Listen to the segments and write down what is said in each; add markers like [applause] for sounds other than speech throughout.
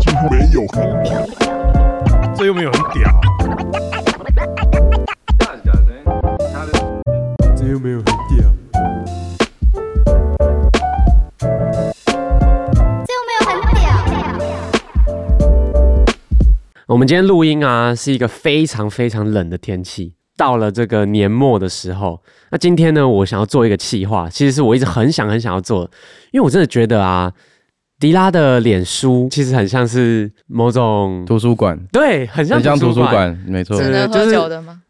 几乎没有很屌，这又没有很屌，这又没有很屌，这又没有很屌。我们今天录音啊，是一个非常非常冷的天气。到了这个年末的时候，那今天呢，我想要做一个企划，其实是我一直很想很想要做，因为我真的觉得啊，迪拉的脸书其实很像是某种图书馆，对，很像很像图书馆，馆，没错。对只能喝酒的吗？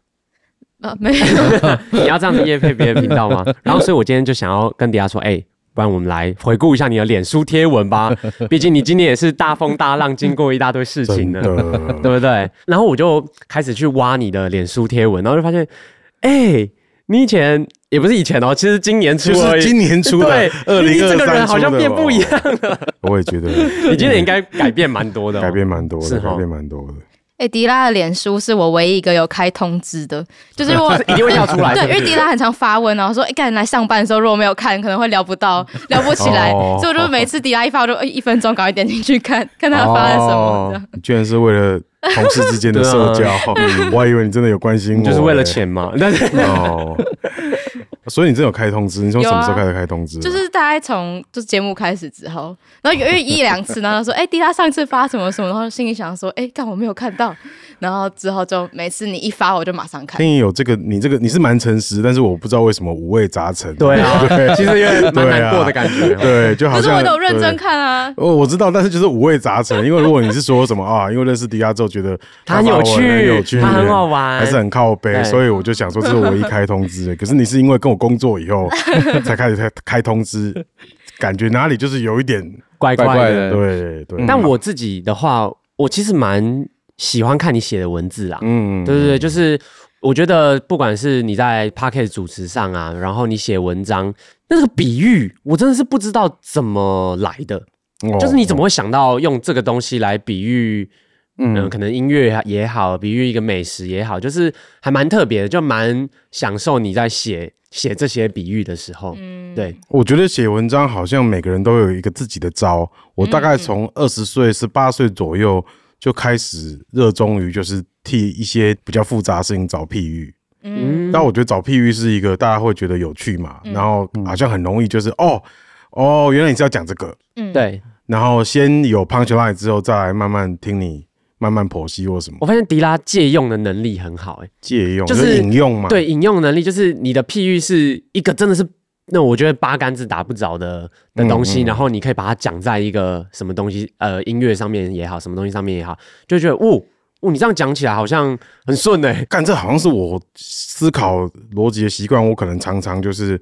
啊，没有。[laughs] 你要这样子夜配别的频道吗？[laughs] 然后，所以我今天就想要跟迪拉说，哎、欸。不然我们来回顾一下你的脸书贴文吧，[laughs] 毕竟你今年也是大风大浪，经过一大堆事情的，对不对？然后我就开始去挖你的脸书贴文，然后就发现，哎、欸，你以前也不是以前哦，其实今年出，就是今年出的，对，二零二三这个人好像变不一样了。我也觉得，[laughs] 你今年应该改变蛮多的、哦，改变蛮多的，是哦、改变蛮多的。哎、欸，迪拉的脸书是我唯一一个有开通知的，就是我 [laughs] 一定会要出来。对，因为迪拉很常发问，然后说，哎、欸，赶紧来上班的时候，如果没有看，可能会聊不到，[laughs] 聊不起来，哦、所以我就每次迪拉一发，我就一分钟赶快点进去看看他发了什么。哦、居然是为了同事之间的社交，啊嗯、我还以为你真的有关心我，就是为了钱嘛。但是哦。所以你真有开通知？你从什么时候开始开通知？就是大概从就是节目开始之后，然后有一两次，然后说，哎、欸，迪拉上次发什么什么，然后心里想说，哎、欸，干我没有看到，然后之后就每次你一发，我就马上看。听你有这个，你这个你是蛮诚实，但是我不知道为什么五味杂陈。对啊，[laughs] 其实有点蛮难过的感觉。对，就好像。可是我都有认真看啊。哦，我知道，但是就是五味杂陈。因为如果你是说什么啊，因为认识迪亚之后觉得他很有趣，很有趣，他很好玩，还是很靠背，所以我就想说这是我唯一开通知的。[laughs] 可是你是因为跟我工作以后。[laughs] 才开始开开通知，感觉哪里就是有一点怪怪的，对对。但我自己的话，我其实蛮喜欢看你写的文字啦，嗯，对对对，就是我觉得不管是你在 Podcast 主持上啊，然后你写文章，那个比喻我真的是不知道怎么来的，就是你怎么会想到用这个东西来比喻？嗯，可能音乐也好，比喻一个美食也好，就是还蛮特别的，就蛮享受你在写写这些比喻的时候。嗯，对，我觉得写文章好像每个人都有一个自己的招。我大概从二十岁、十八岁左右就开始热衷于就是替一些比较复杂的事情找譬喻。嗯，但我觉得找譬喻是一个大家会觉得有趣嘛，然后好像很容易就是哦哦，原来你是要讲这个。嗯，对。然后先有 punchline 之后，再来慢慢听你。慢慢剖析或什么，我发现迪拉借用的能力很好，哎，借用就是引用嘛，对，引用能力就是你的譬喻是一个真的是那我觉得八竿子打不着的的东西，然后你可以把它讲在一个什么东西呃音乐上面也好，什么东西上面也好，就觉得哦哦，你这样讲起来好像很顺哎，[laughs] 干这好像是我思考逻辑的习惯，我可能常常就是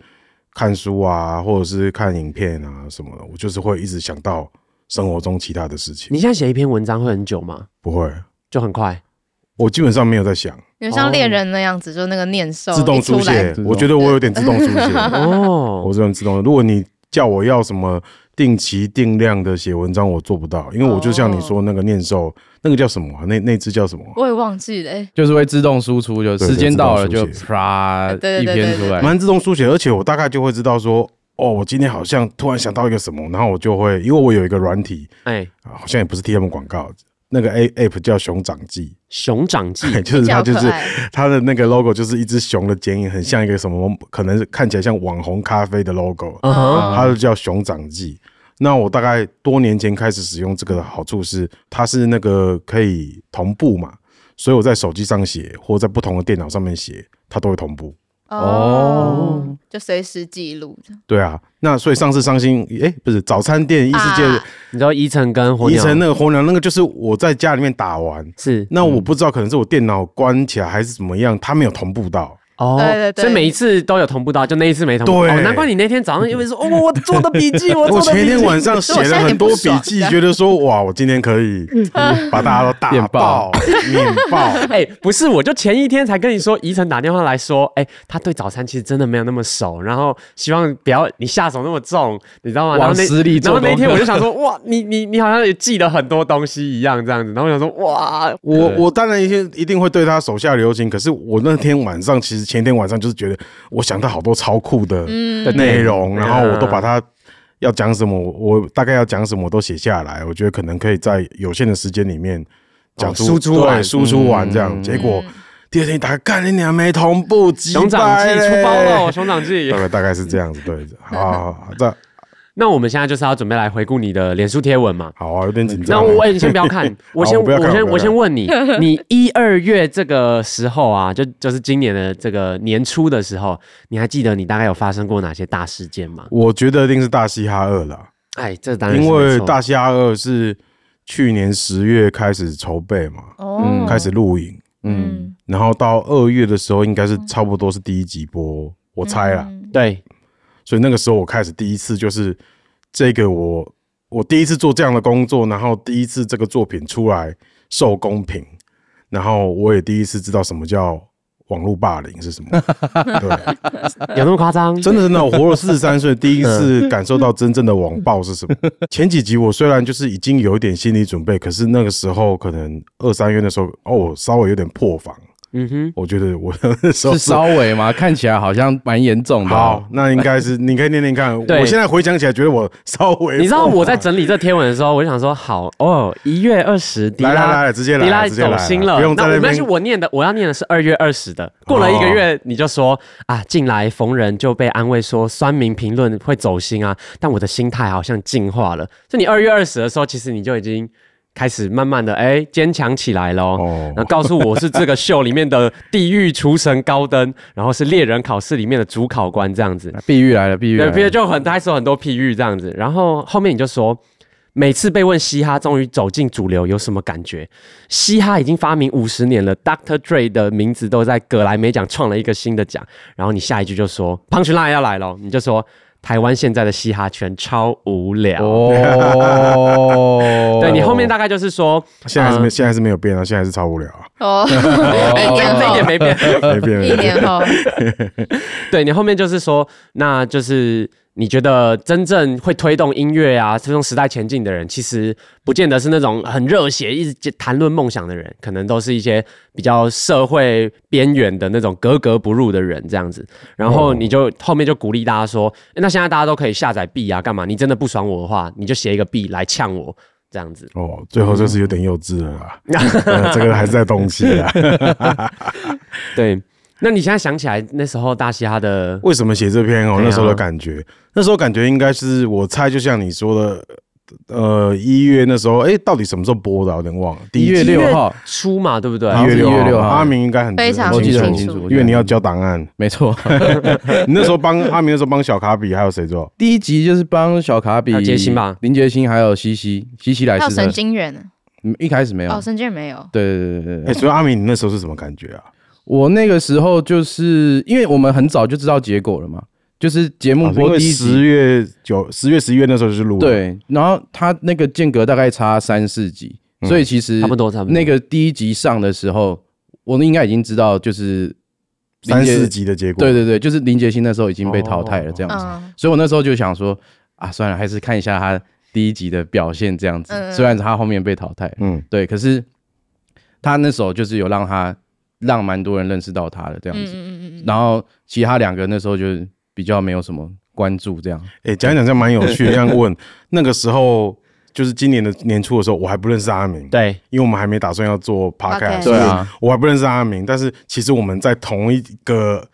看书啊，或者是看影片啊什么的，我就是会一直想到。生活中其他的事情，你现在写一篇文章会很久吗？不会，就很快。我基本上没有在想，有像恋人那样子，哦、就那个念兽自动书写。我觉得我有点自动书写 [laughs] 哦，我这种自动。如果你叫我要什么定期定量的写文章，我做不到，因为我就像你说那个念兽，哦、那个叫什么、啊？那那只叫什么？我也忘记了、欸，就是会自动输出，就时间到了就啪一篇出来，蛮自动书写，而且我大概就会知道说。哦，我今天好像突然想到一个什么，然后我就会，因为我有一个软体，哎、欸，好像也不是替他们广告，那个 A App 叫熊掌记，熊掌记，[laughs] 就是它就是它的那个 logo 就是一只熊的剪影，很像一个什么，可能是看起来像网红咖啡的 logo，它就叫熊掌记。那我大概多年前开始使用这个的好处是，它是那个可以同步嘛，所以我在手机上写或在不同的电脑上面写，它都会同步。哦，就随时记录。对啊，那所以上次伤心，哎、欸，不是早餐店异世界，啊、你知道伊诚跟伊诚那个红娘那个，就是我在家里面打完，是，那我不知道可能是我电脑关起来还是怎么样，它没有同步到。哦，对对对，所以每一次都有同步到，就那一次没同步。对，难怪你那天早上因为说，哦，我做的笔记，我 [laughs] 我前一天晚上写了很多笔记，觉得说，哇，我今天可以 [laughs] 把大家都打爆、[laughs] 面爆。哎，不是，我就前一天才跟你说，宜晨打电话来说，哎，他对早餐其实真的没有那么熟，然后希望不要你下手那么重，你知道吗？然后那然后那天我就想说，哇，你你你好像也记了很多东西一样，这样子。然后我想说，哇，我我当然一定一定会对他手下留情，可是我那天晚上其实。前天晚上就是觉得，我想到好多超酷的的内容，然后我都把它要讲什么，我大概要讲什么都写下来，我觉得可能可以在有限的时间里面讲出，输出完，输出完这样。结果第二天打开，干你娘没同步，熊掌记出包了，熊掌记，[laughs] 大概大概是这样子，对，好，这。那我们现在就是要准备来回顾你的脸书贴文嘛？好啊，有点紧张。那我，你先 [laughs] 不要看，我先，我先，我先问你，[laughs] 你一二月这个时候啊，就就是今年的这个年初的时候，你还记得你大概有发生过哪些大事件吗？我觉得一定是大嘻哈二了。哎，这当然因为大嘻哈二是去年十月开始筹备嘛，嗯，开始录影，嗯，然后到二月的时候，应该是差不多是第一集播，我猜啦，对。所以那个时候我开始第一次就是这个我我第一次做这样的工作，然后第一次这个作品出来受公平，然后我也第一次知道什么叫网络霸凌是什么。[laughs] 对，有那么夸张？真的真的，我活了四十三岁，第一次感受到真正的网暴是什么。[laughs] 前几集我虽然就是已经有一点心理准备，可是那个时候可能二三月的时候哦，稍微有点破防。嗯哼，我觉得我那时候是稍微嘛，[laughs] 看起来好像蛮严重的。好，那应该是你可以念念看。我现在回想起来，觉得我稍微。你知道我在整理这贴文的时候，我就想说，好哦，一月二十，迪拉来来直接来，迪拉走心了。不用在那边。但是我念的，我要念的是二月二十的。过了一个月，你就说啊，进来逢人就被安慰说酸民评论会走心啊，但我的心态好像进化了。就你二月二十的时候，其实你就已经。开始慢慢的哎坚强起来喽，那、oh. 告诉我是这个秀里面的地狱厨神高登，然后是猎人考试里面的主考官这样子，[laughs] 碧玉来了，碧玉来了，对，就很开始很多譬喻这样子，然后后面你就说，每次被问嘻哈终于走进主流有什么感觉？嘻哈已经发明五十年了，Dr. Dre 的名字都在葛莱美奖创了一个新的奖，然后你下一句就说 Punchline 要来了，你就说。台湾现在的嘻哈圈超无聊。哦，[laughs] 对，你后面大概就是说，现在是没现在是没有变啊，现在是超无聊啊。哦，一 [laughs] 年这一点没变，没变，一年后，[laughs] 对，你后面就是说，那就是。你觉得真正会推动音乐啊，推动时代前进的人，其实不见得是那种很热血、一直谈论梦想的人，可能都是一些比较社会边缘的那种格格不入的人这样子。然后你就后面就鼓励大家说，那现在大家都可以下载币啊，干嘛？你真的不爽我的话，你就写一个币来呛我这样子。[laughs] 哦，最后就是有点幼稚了啦，这个还是在动气啊。[laughs] [laughs] 对。那你现在想起来那时候大嘻哈的为什么写这篇哦？那时候的感觉，那时候感觉应该是我猜，就像你说的，呃，一月那时候，哎，到底什么时候播的？有点忘了。一月六号初嘛，对不对？一月六号，阿明应该很非常清楚，因为你要交档案，没错。[laughs] 你那时候帮阿明，那时候帮小卡比，还有谁做？第一集就是帮小卡比、杰星吧，林杰星，还有西西，西西来是神经元。嗯，一开始没有，哦，神经元没有。对对对对对。所以阿明，你那时候是什么感觉啊？我那个时候就是因为我们很早就知道结果了嘛，就是节目播第一集，十月九、十月、十一月那时候就是录。对，然后他那个间隔大概差三四集，所以其实差不多差不多。那个第一集上的时候，我们应该已经知道就是三四集的结果。对对对，就是林杰星那时候已经被淘汰了这样子，所以我那时候就想说啊，算了，还是看一下他第一集的表现这样子。虽然他后面被淘汰，嗯，对，可是他那时候就是有让他。让蛮多人认识到他的这样子，然后其他两个那时候就比较没有什么关注这样。哎，讲一讲这样蛮有趣的。这样问那个时候，就是今年的年初的时候，我还不认识阿明。对，因为我们还没打算要做 podcast。对啊，我还不认识阿明，但是其实我们在同一个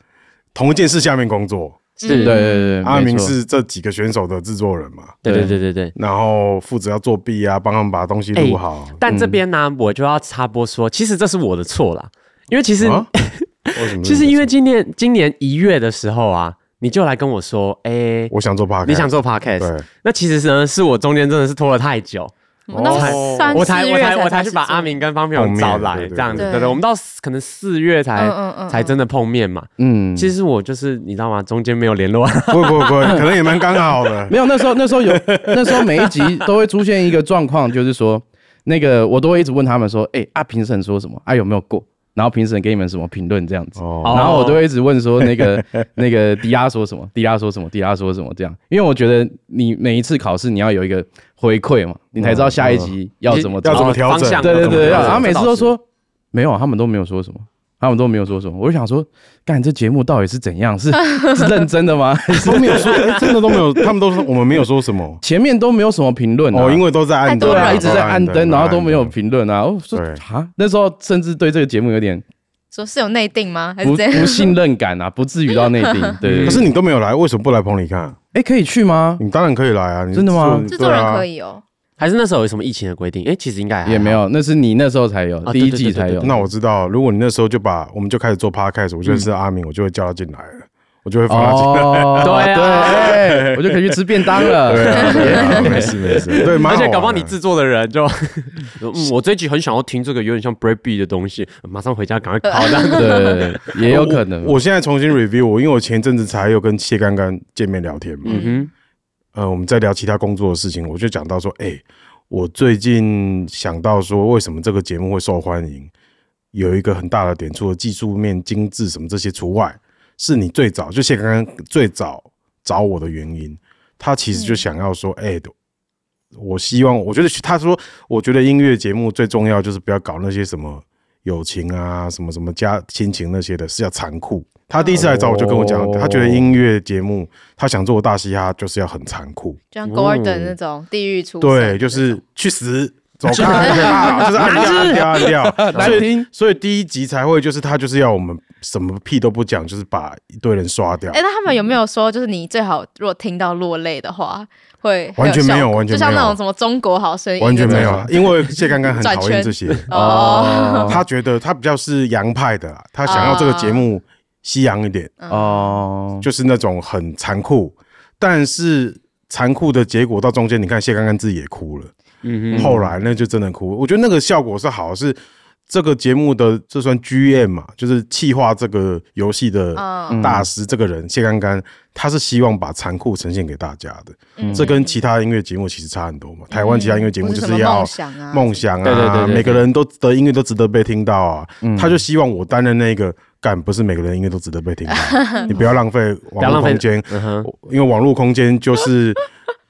同一件事下面工作。是，对对对，阿明是这几个选手的制作人嘛？对对对对对。然后负责要做 beat 啊，帮他们把东西录好。但这边呢，我就要插播说，其实这是我的错啦。因为其实，啊、其实因为今年今年一月的时候啊，你就来跟我说，哎、欸，我想做 podcast，你想做 podcast，那其实呢，是我中间真的是拖了太久，我才我才我才我才，我才去把阿明跟方平找来这样子，对。对，我们到可能四月才嗯嗯才真的碰面嘛，嗯，其实我就是你知道吗？中间没有联络，[laughs] 不不不，可能也蛮刚好的，[laughs] 没有那时候那时候有那时候每一集都会出现一个状况，就是说那个我都会一直问他们说，哎、欸，啊评审说什么？啊有没有过？然后评审给你们什么评论这样子，然后我都会一直问说那个 [laughs] 那个迪拉说什么，迪拉说什么，迪拉说什么这样，因为我觉得你每一次考试你要有一个回馈嘛，你才知道下一集要怎么要怎么调整，对对对，然后每次都说没有，他们都没有说什么，他们都没有说什么。我就想说，干这节目到底是怎样？是 [laughs] 是认真的吗？[laughs] 都没有说，真的都没有。他们都说我们没有说什么，前面都没有什么评论哦，因为都在按灯，对啊，一直在按灯，然后都没有评论啊。我说啊，那时候甚至对这个节目有点说是有内定吗？还是不不信任感啊？不至于到内定。[laughs] 对，可是你都没有来，为什么不来棚里看？哎，可以去吗？你当然可以来啊！真的吗？制作人可以哦。还是那时候有什么疫情的规定？哎，其实应该也没有，那是你那时候才有，第一季才有。那我知道，如果你那时候就把我们就开始做 podcast，我就认识阿明，我就会叫他进来了，我就会放他进来。对对，我就可以去吃便当了。对，[laughs] 没事没事。对，而且搞不好你制作的人就，[laughs] 嗯，我这一集很想要听这个有点像 breakbeat 的东西，马上回家赶快考。对，也有可能。我现在重新 review，我因为我前阵子才有跟谢刚刚见面聊天嘛。嗯哼。呃，我们在聊其他工作的事情，我就讲到说，哎、欸，我最近想到说，为什么这个节目会受欢迎，有一个很大的点，除了技术面精致什么这些除外，是你最早就谢刚刚最早找我的原因，他其实就想要说，哎、欸，我希望，我觉得他说，我觉得音乐节目最重要就是不要搞那些什么友情啊，什么什么家亲情那些的，是要残酷。他第一次来找我就跟我讲，他觉得音乐节目，他想做大嘻哈就是要很残酷，就像 Gordon 那种地狱出对，就是去死，走开，[laughs] 就是按掉按掉按掉，难听。所以第一集才会就是他就是要我们什么屁都不讲，就是把一堆人刷掉。哎，那他们有没有说，就是你最好如果听到落泪的话，会完全没有，完全，就像那种什么中国好声音，完全没有，因为谢刚刚很讨厌这些。[laughs] 哦，他觉得他比较是洋派的，他想要这个节目。西洋一点哦，就是那种很残酷，但是残酷的结果到中间，你看谢刚刚自己也哭了，嗯哼，后来那就真的哭。我觉得那个效果是好，是这个节目的这算 GM 嘛，就是气化这个游戏的大师，这个人谢刚刚，他是希望把残酷呈现给大家的。嗯，这跟其他音乐节目其实差很多嘛。台湾其他音乐节目就是要梦想啊，对对对，每个人都的音乐都值得被听到啊。他就希望我担任那个。干，不是每个人音乐都值得被听到，[laughs] 你不要浪费网络空间，因为网络空间就是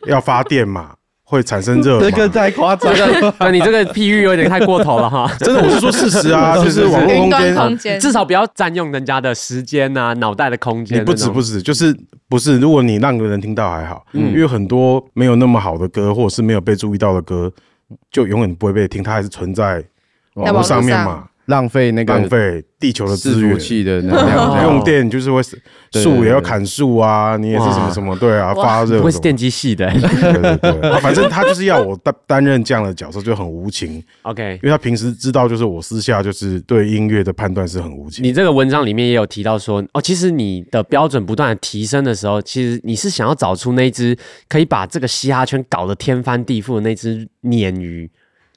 要发电嘛，会产生热。[laughs] 这个太夸张了，你这个譬喻有点太过头了哈。[laughs] 真的，我是说事实啊，就是网络空间，至少不要占用人家的时间啊，脑袋的空间。不止不止，就是不是，如果你让个人听到还好，因为很多没有那么好的歌，或者是没有被注意到的歌，就永远不会被听，它还是存在网络上面嘛。浪费那个浪费地球的资源器的能量，[laughs] 用电就是会树也要砍树啊，你也是什么什么对啊，发热。不会是电机系的，对对对，反正他就是要我担担任这样的角色，就很无情。OK，因为他平时知道，就是我私下就是对音乐的判断是很无情。你这个文章里面也有提到说，哦，其实你的标准不断的提升的时候，其实你是想要找出那只可以把这个嘻哈圈搞得天翻地覆的那只鲶鱼。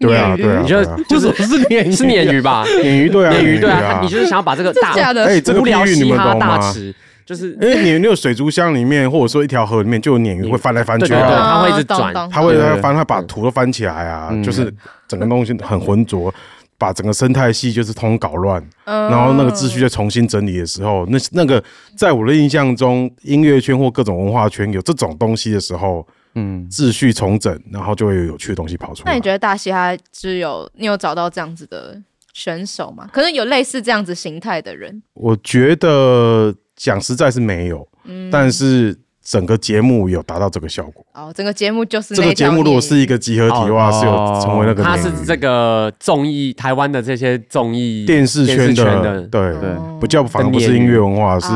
对啊，对啊，你觉得就是不是鲶是鲶鱼吧？鲶鱼对啊，[laughs] 鲶鱼对啊，你就是想要把这个大哎，这个无聊嘻哈大池，就是因为鲶鱼那个水族箱里面，或者说一条河里面，就有鲶鱼会翻来翻去，对，它会一直转，它会翻，它把土都翻起来啊，就是整个东西很浑浊，把整个生态系就是通搞乱，然后那个秩序再重新整理的时候，那那个在我的印象中，音乐圈或各种文化圈有这种东西的时候。嗯，秩序重整，然后就会有有趣的东西跑出来。那你觉得大嘻哈只有你有找到这样子的选手吗？可能有类似这样子形态的人。我觉得讲实在是没有，嗯，但是整个节目有达到这个效果。哦，整个节目就是这个节目，如果是一个集合体的话，是有成为那个。他是这个综艺台湾的这些综艺电视圈的，对对，不叫反而不是音乐文化，是。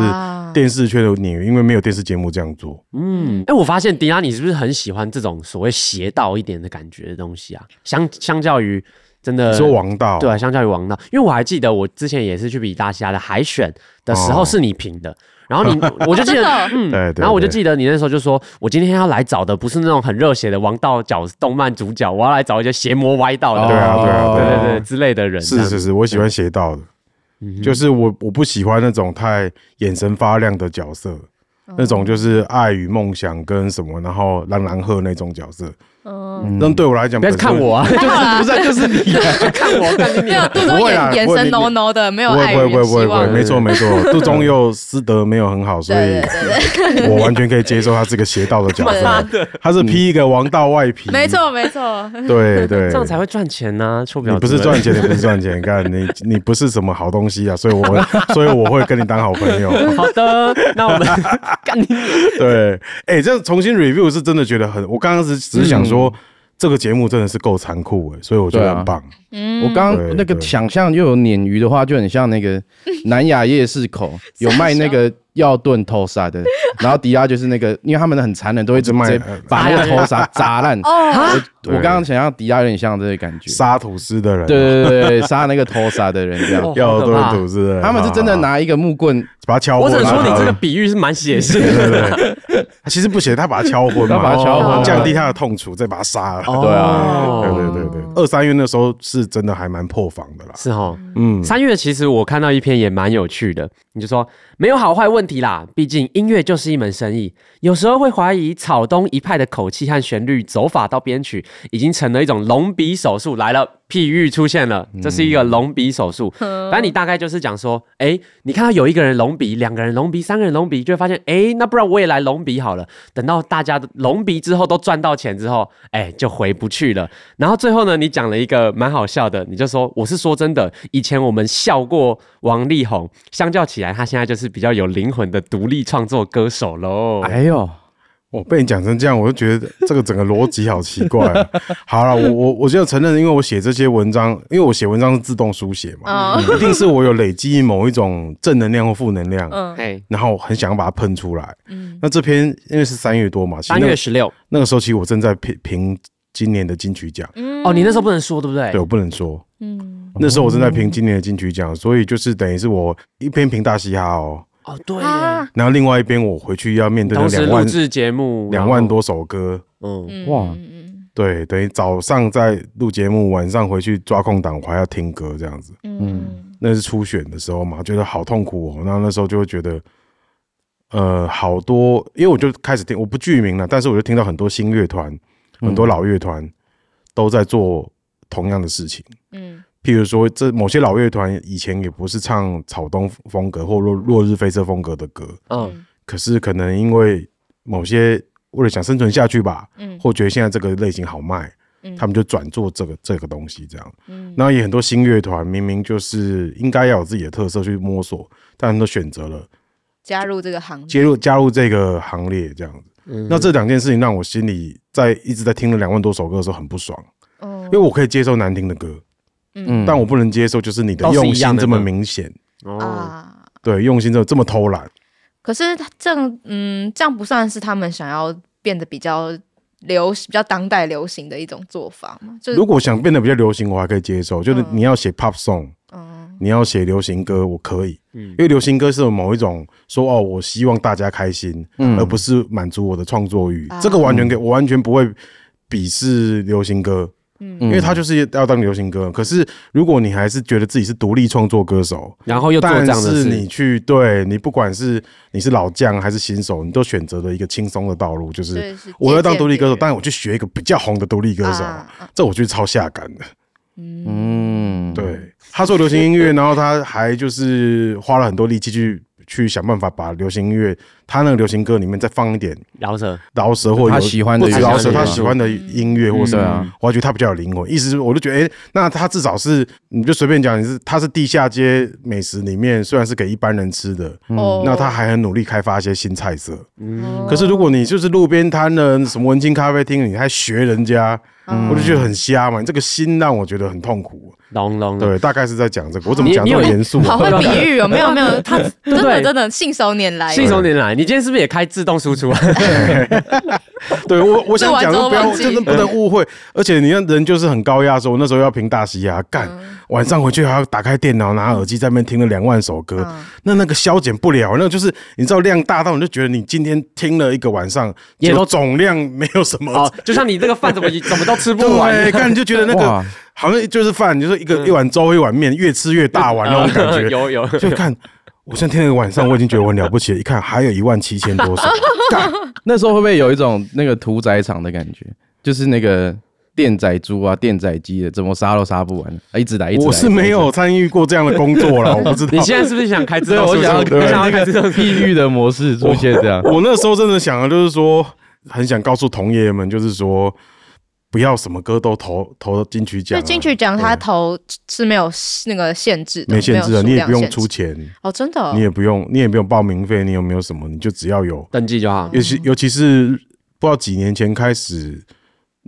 电视圈的你，因为没有电视节目这样做。嗯，哎、欸，我发现迪拉，你是不是很喜欢这种所谓邪道一点的感觉的东西啊？相相较于真的说王道，对，相较于王道，因为我还记得我之前也是去比大虾的海选的时候是你评的，哦、然后你 [laughs] 我就记得，嗯，对，然后我就记得你那时候就说，我今天要来找的不是那种很热血的王道角动漫主角，我要来找一些邪魔歪道的，对啊，对啊，对对对之类的人。是是是，我喜欢邪道的。就是我我不喜欢那种太眼神发亮的角色，那种就是爱与梦想跟什么，然后蓝蓝鹤那种角色。嗯，那对我来讲，不要看我啊，[laughs] 就是不是 [laughs] 就是你 [laughs] 看我，看你没有杜忠眼眼神浓浓的，没有爱与希望。没错没错，杜忠又师德没有很好，所以我完全可以接受他这个邪道的角色。他是披一个王道外皮，没错没错。对对，这样才会赚钱呢。臭婊子，不是赚钱，你不是赚钱，看你你不是什么好东西啊，所以我所以我会跟你当好朋友。好的，那我们干你。对，哎，这样重新 review 是真的觉得很，我刚刚是只是想说。说这个节目真的是够残酷哎，所以我觉得很棒。嗯，我刚刚那个想象又有鲶鱼的话，就很像那个南雅夜市口有卖那个 [laughs] 药炖头杀的，[laughs] 然后迪拉就是那个，因为他们很残忍，都会直接把那个 [laughs] 头杀砸烂。哦，我刚刚想象迪拉有点像这个感觉，杀吐司的人。对对对，杀那个头杀的人这样。药炖吐司的人，他们是真的拿一个木棍把它敲。我只能说你这个比喻是蛮写实的。其实不写，他把它敲昏，他把它敲昏，降低他的痛楚，再把他杀了。对啊，对对对对，二三月那时候是真的还蛮破防的啦。是哦，嗯，三月其实我看到一篇也蛮有趣的，你就说没有好坏问题啦，毕竟音乐就是一门生意，有时候会怀疑草东一派的口气和旋律走法到编曲，已经成了一种隆鼻手术来了。譬喻出现了，这是一个隆鼻手术。反正你大概就是讲说，哎，你看到有一个人隆鼻，两个人隆鼻，三个人隆鼻，就会发现，哎，那不然我也来隆鼻好了。等到大家隆鼻之后都赚到钱之后，哎，就回不去了。然后最后呢，你讲了一个蛮好笑的，你就说，我是说真的，以前我们笑过王力宏，相较起来，他现在就是比较有灵魂的独立创作歌手喽。哎呦。我被你讲成这样，我就觉得这个整个逻辑好奇怪啊。好了，我我我就承认，因为我写这些文章，因为我写文章是自动书写嘛，一定是我有累积某一种正能量或负能量，嗯，然后很想要把它喷出来。嗯，那这篇因为是三月多嘛，三月十六那个时候，其实我正在评评今年的金曲奖。哦，你那时候不能说对不对？对，我不能说。嗯，那时候我正在评今年的金曲奖，所以就是等于是我一篇评大嘻哈哦。哦，对。然后另外一边，我回去要面对那两万录制节目，两万多首歌。嗯，哇，对，等于早上在录节目，晚上回去抓空档，我还要听歌这样子。嗯，那是初选的时候嘛，觉得好痛苦哦。然后那时候就会觉得，呃，好多，因为我就开始听，我不具名了，但是我就听到很多新乐团，很多老乐团都在做同样的事情。嗯。譬如说，这某些老乐团以前也不是唱草东风格或落落日飞车风格的歌，嗯，可是可能因为某些为了想生存下去吧，嗯，或觉得现在这个类型好卖，嗯，他们就转做这个这个东西这样，嗯，然后也很多新乐团明明就是应该要有自己的特色去摸索，但都选择了加入这个行列，加入加入这个行列这样子，嗯，那这两件事情让我心里在一直在听了两万多首歌的时候很不爽，哦，因为我可以接受难听的歌。嗯，但我不能接受，就是你的用心这么明显。哦，对，用心这么这么偷懒。可是这样，嗯，这样不算是他们想要变得比较流行、比较当代流行的一种做法吗？就是如果想变得比较流行，我还可以接受。就是你要写 pop song，嗯，你要写流行歌，我可以，嗯，因为流行歌是有某一种说哦，我希望大家开心，嗯，而不是满足我的创作欲。这个完全给我完全不会鄙视流行歌。嗯，因为他就是要当流行歌，可是如果你还是觉得自己是独立创作歌手，然后又做这样的事，但是你去对你不管是你是老将还是新手，你都选择了一个轻松的道路，就是我要当独立歌手，但是我去学一个比较红的独立歌手，这我觉得超下感的。嗯，对，他做流行音乐，然后他还就是花了很多力气去。去想办法把流行音乐，他那个流行歌里面再放一点饶舌、饶舌或他喜欢的饶舌，他喜欢的音乐或者啊，我觉得他比较有灵魂。意思是，我就觉得，哎，那他至少是，你就随便讲，你是他是地下街美食里面，虽然是给一般人吃的，嗯，那他还很努力开发一些新菜色。嗯，可是如果你就是路边摊的什么文青咖啡厅，你还学人家。我就觉得很瞎嘛，你这个心让我觉得很痛苦。对，大概是在讲这个。我怎么讲这么严肃？好会比喻哦，没有没有，[laughs] 他真的真的信手拈来。信手拈来，你今天是不是也开自动输出啊？[laughs] 对，我我想讲的不要，真的不能误会。而且你看人就是很高压，说我那时候要评大嘻哈，干晚上回去还要打开电脑，拿耳机在那边听了两万首歌，那那个消减不了，那个就是你知道量大到你就觉得你今天听了一个晚上，也都总量没有什么。就像你这个饭怎么怎么都。吃不完，对，看你就觉得那个好像就是饭，就是一个一碗粥一碗面，越吃越大碗那种感觉。[laughs] 有有，就看我现在听了一个晚上，我已经觉得我很了不起了。一看还有一万七千多首，[laughs] 那时候会不会有一种那个屠宰场的感觉？就是那个电宰猪啊、电宰鸡的，怎么杀都杀不完，一直来一直来。我是没有参与过这样的工作了，我不知道。[laughs] 你现在是不是想开自动？我想要开这种地狱的模式出现这样。我，我那时候真的想的就是说，很想告诉同业们，就是说。不要什么歌都投投金曲奖，金曲奖他投是没有那个限制的，没限制的，你也不用出钱。哦，真的，你也不用，你也不用报名费，你有没有什么，你就只要有。登记就好。尤其尤其是不知道几年前开始。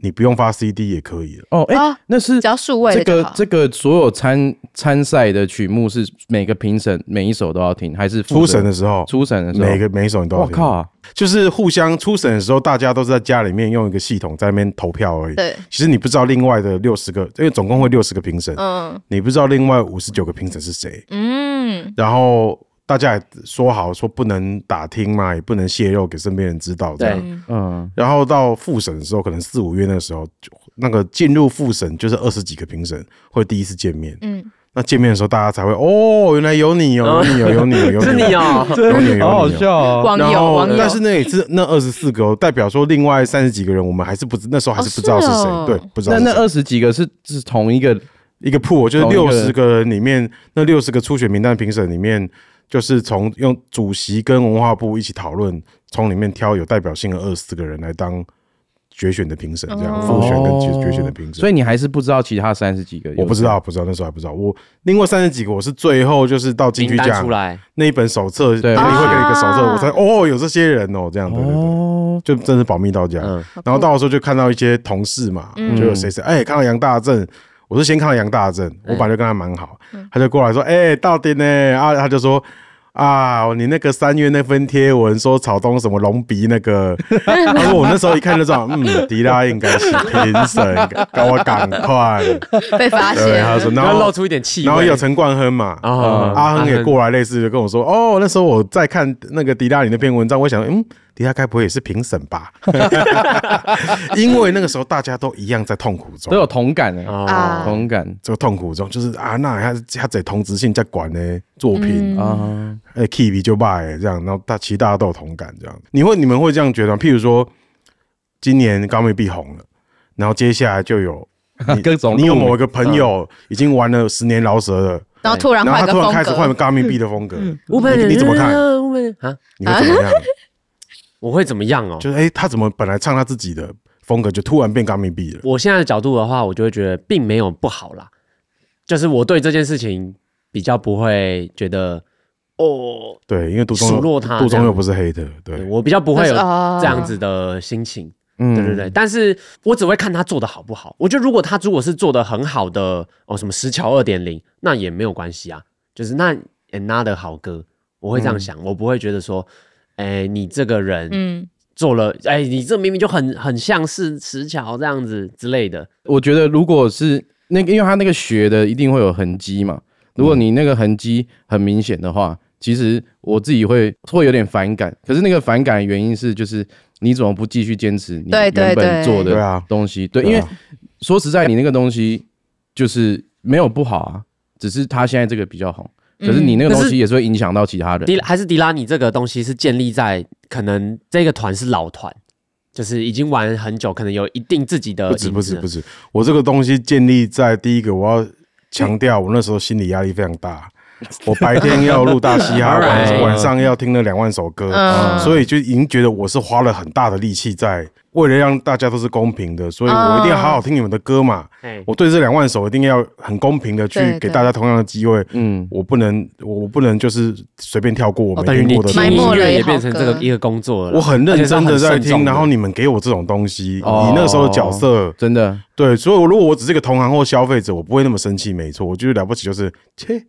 你不用发 CD 也可以了哦，哎、欸，那是只要数位这个这个所有参参赛的曲目是每个评审每一首都要听，还是初审的时候？初审的时候，每个每一首你都要听。我靠、啊，就是互相初审的时候，大家都是在家里面用一个系统在那边投票而已。对，其实你不知道另外的六十个，因为总共会六十个评审，嗯，你不知道另外五十九个评审是谁，嗯，然后。大家也说好说不能打听嘛，也不能泄露给身边人知道这样。嗯。然后到复审的时候，可能四五月那个时候，就那个进入复审就是二十几个评审会第一次见面。嗯。那见面的时候，大家才会哦，原来有你哦，有你哦，有你哦，有 [laughs] 是你哦，有你，好好笑哦。网友，网友。但是那也是那二十四个，代表说另外三十几个人，我们还是不知那时候还是不知道是谁，对，不知道。那那二十几个是是同一个一个 pool，就是六十个人里面那六十个初选名单评审里面。就是从用主席跟文化部一起讨论，从里面挑有代表性的二十四个人来当决选的评审，这样复选跟决决选的评审。所以你还是不知道其他三十几个？我不知道，不知道那时候还不知道。我另外三十几个，我是最后就是到金曲奖出来那一本手册，对，你会给你一个手册，我才哦有这些人哦，这样对对对，就真是保密到家。然后到的时候就看到一些同事嘛，就有谁谁哎，看到杨大正。我是先看到杨大正，我本来就跟他蛮好，他就过来说：“哎、欸，到底呢？”啊，他就说：“啊，你那个三月那份贴文说草东什么隆鼻那个，[laughs] 然后我那时候一看就知道，嗯，迪拉应该是评审，跟我赶快 [laughs] 被发现。他说，然后露出一点气，然后有陈冠亨嘛，阿亨也过来，类似就跟我说：“哦，那时候我在看那个迪拉里那篇文章，我想，嗯。”底下该不会也是评审吧？[laughs] 因为那个时候大家都一样在痛苦中，都有同感的啊，同感。这个痛苦中就是啊，那他他在同质性在管呢作品。啊，哎，K 就败这样，然后大其实大家都有同感这样。你会你们会这样觉得？譬如说，今年高妹币红了，然后接下来就有 [laughs] 各种，你有某一个朋友已经玩了十年饶舌了，然后突然，然后他突然开始换高密币的风格，你你怎么看？啊，你会怎么样？我会怎么样哦？就是哎、欸，他怎么本来唱他自己的风格，就突然变高密币了？我现在的角度的话，我就会觉得并没有不好啦。就是我对这件事情比较不会觉得哦，对，因为杜忠又杜忠又不是黑的，对，对我比较不会有这样子的心情。嗯，对对对，但是我只会看他做的好不好。我觉得如果他如果是做的很好的哦，什么石桥二点零，那也没有关系啊。就是那 another 好歌，我会这样想，嗯、我不会觉得说。哎、欸，你这个人，嗯，做了，哎、欸，你这明明就很很像是石桥这样子之类的。我觉得，如果是那个，因为他那个学的一定会有痕迹嘛。如果你那个痕迹很明显的话，其实我自己会会有点反感。可是那个反感的原因是，就是你怎么不继续坚持你原本做的东西？对，因为说实在，你那个东西就是没有不好啊，只是他现在这个比较红。可是你那个东西也是会影响到其他人。迪还是迪拉，你这个东西是建立在可能这个团是老团，就是已经玩很久，可能有一定自己的。不止不止不止，我这个东西建立在第一个，我要强调，我那时候心理压力非常大。[laughs] 我白天要录大嘻哈，[laughs] 晚晚上要听那两万首歌，所以就已经觉得我是花了很大的力气在为了让大家都是公平的，所以我一定要好好听你们的歌嘛。我对这两万首一定要很公平的去给大家同样的机会。嗯，我不能，我不能就是随便跳过我没听过的。音乐也变成这个一个工作了。我很认真的在听，然后你们给我这种东西，你那时候的角色真的对，所以如果我只是一个同行或消费者，我不会那么生气。没错，我觉得了不起就是切。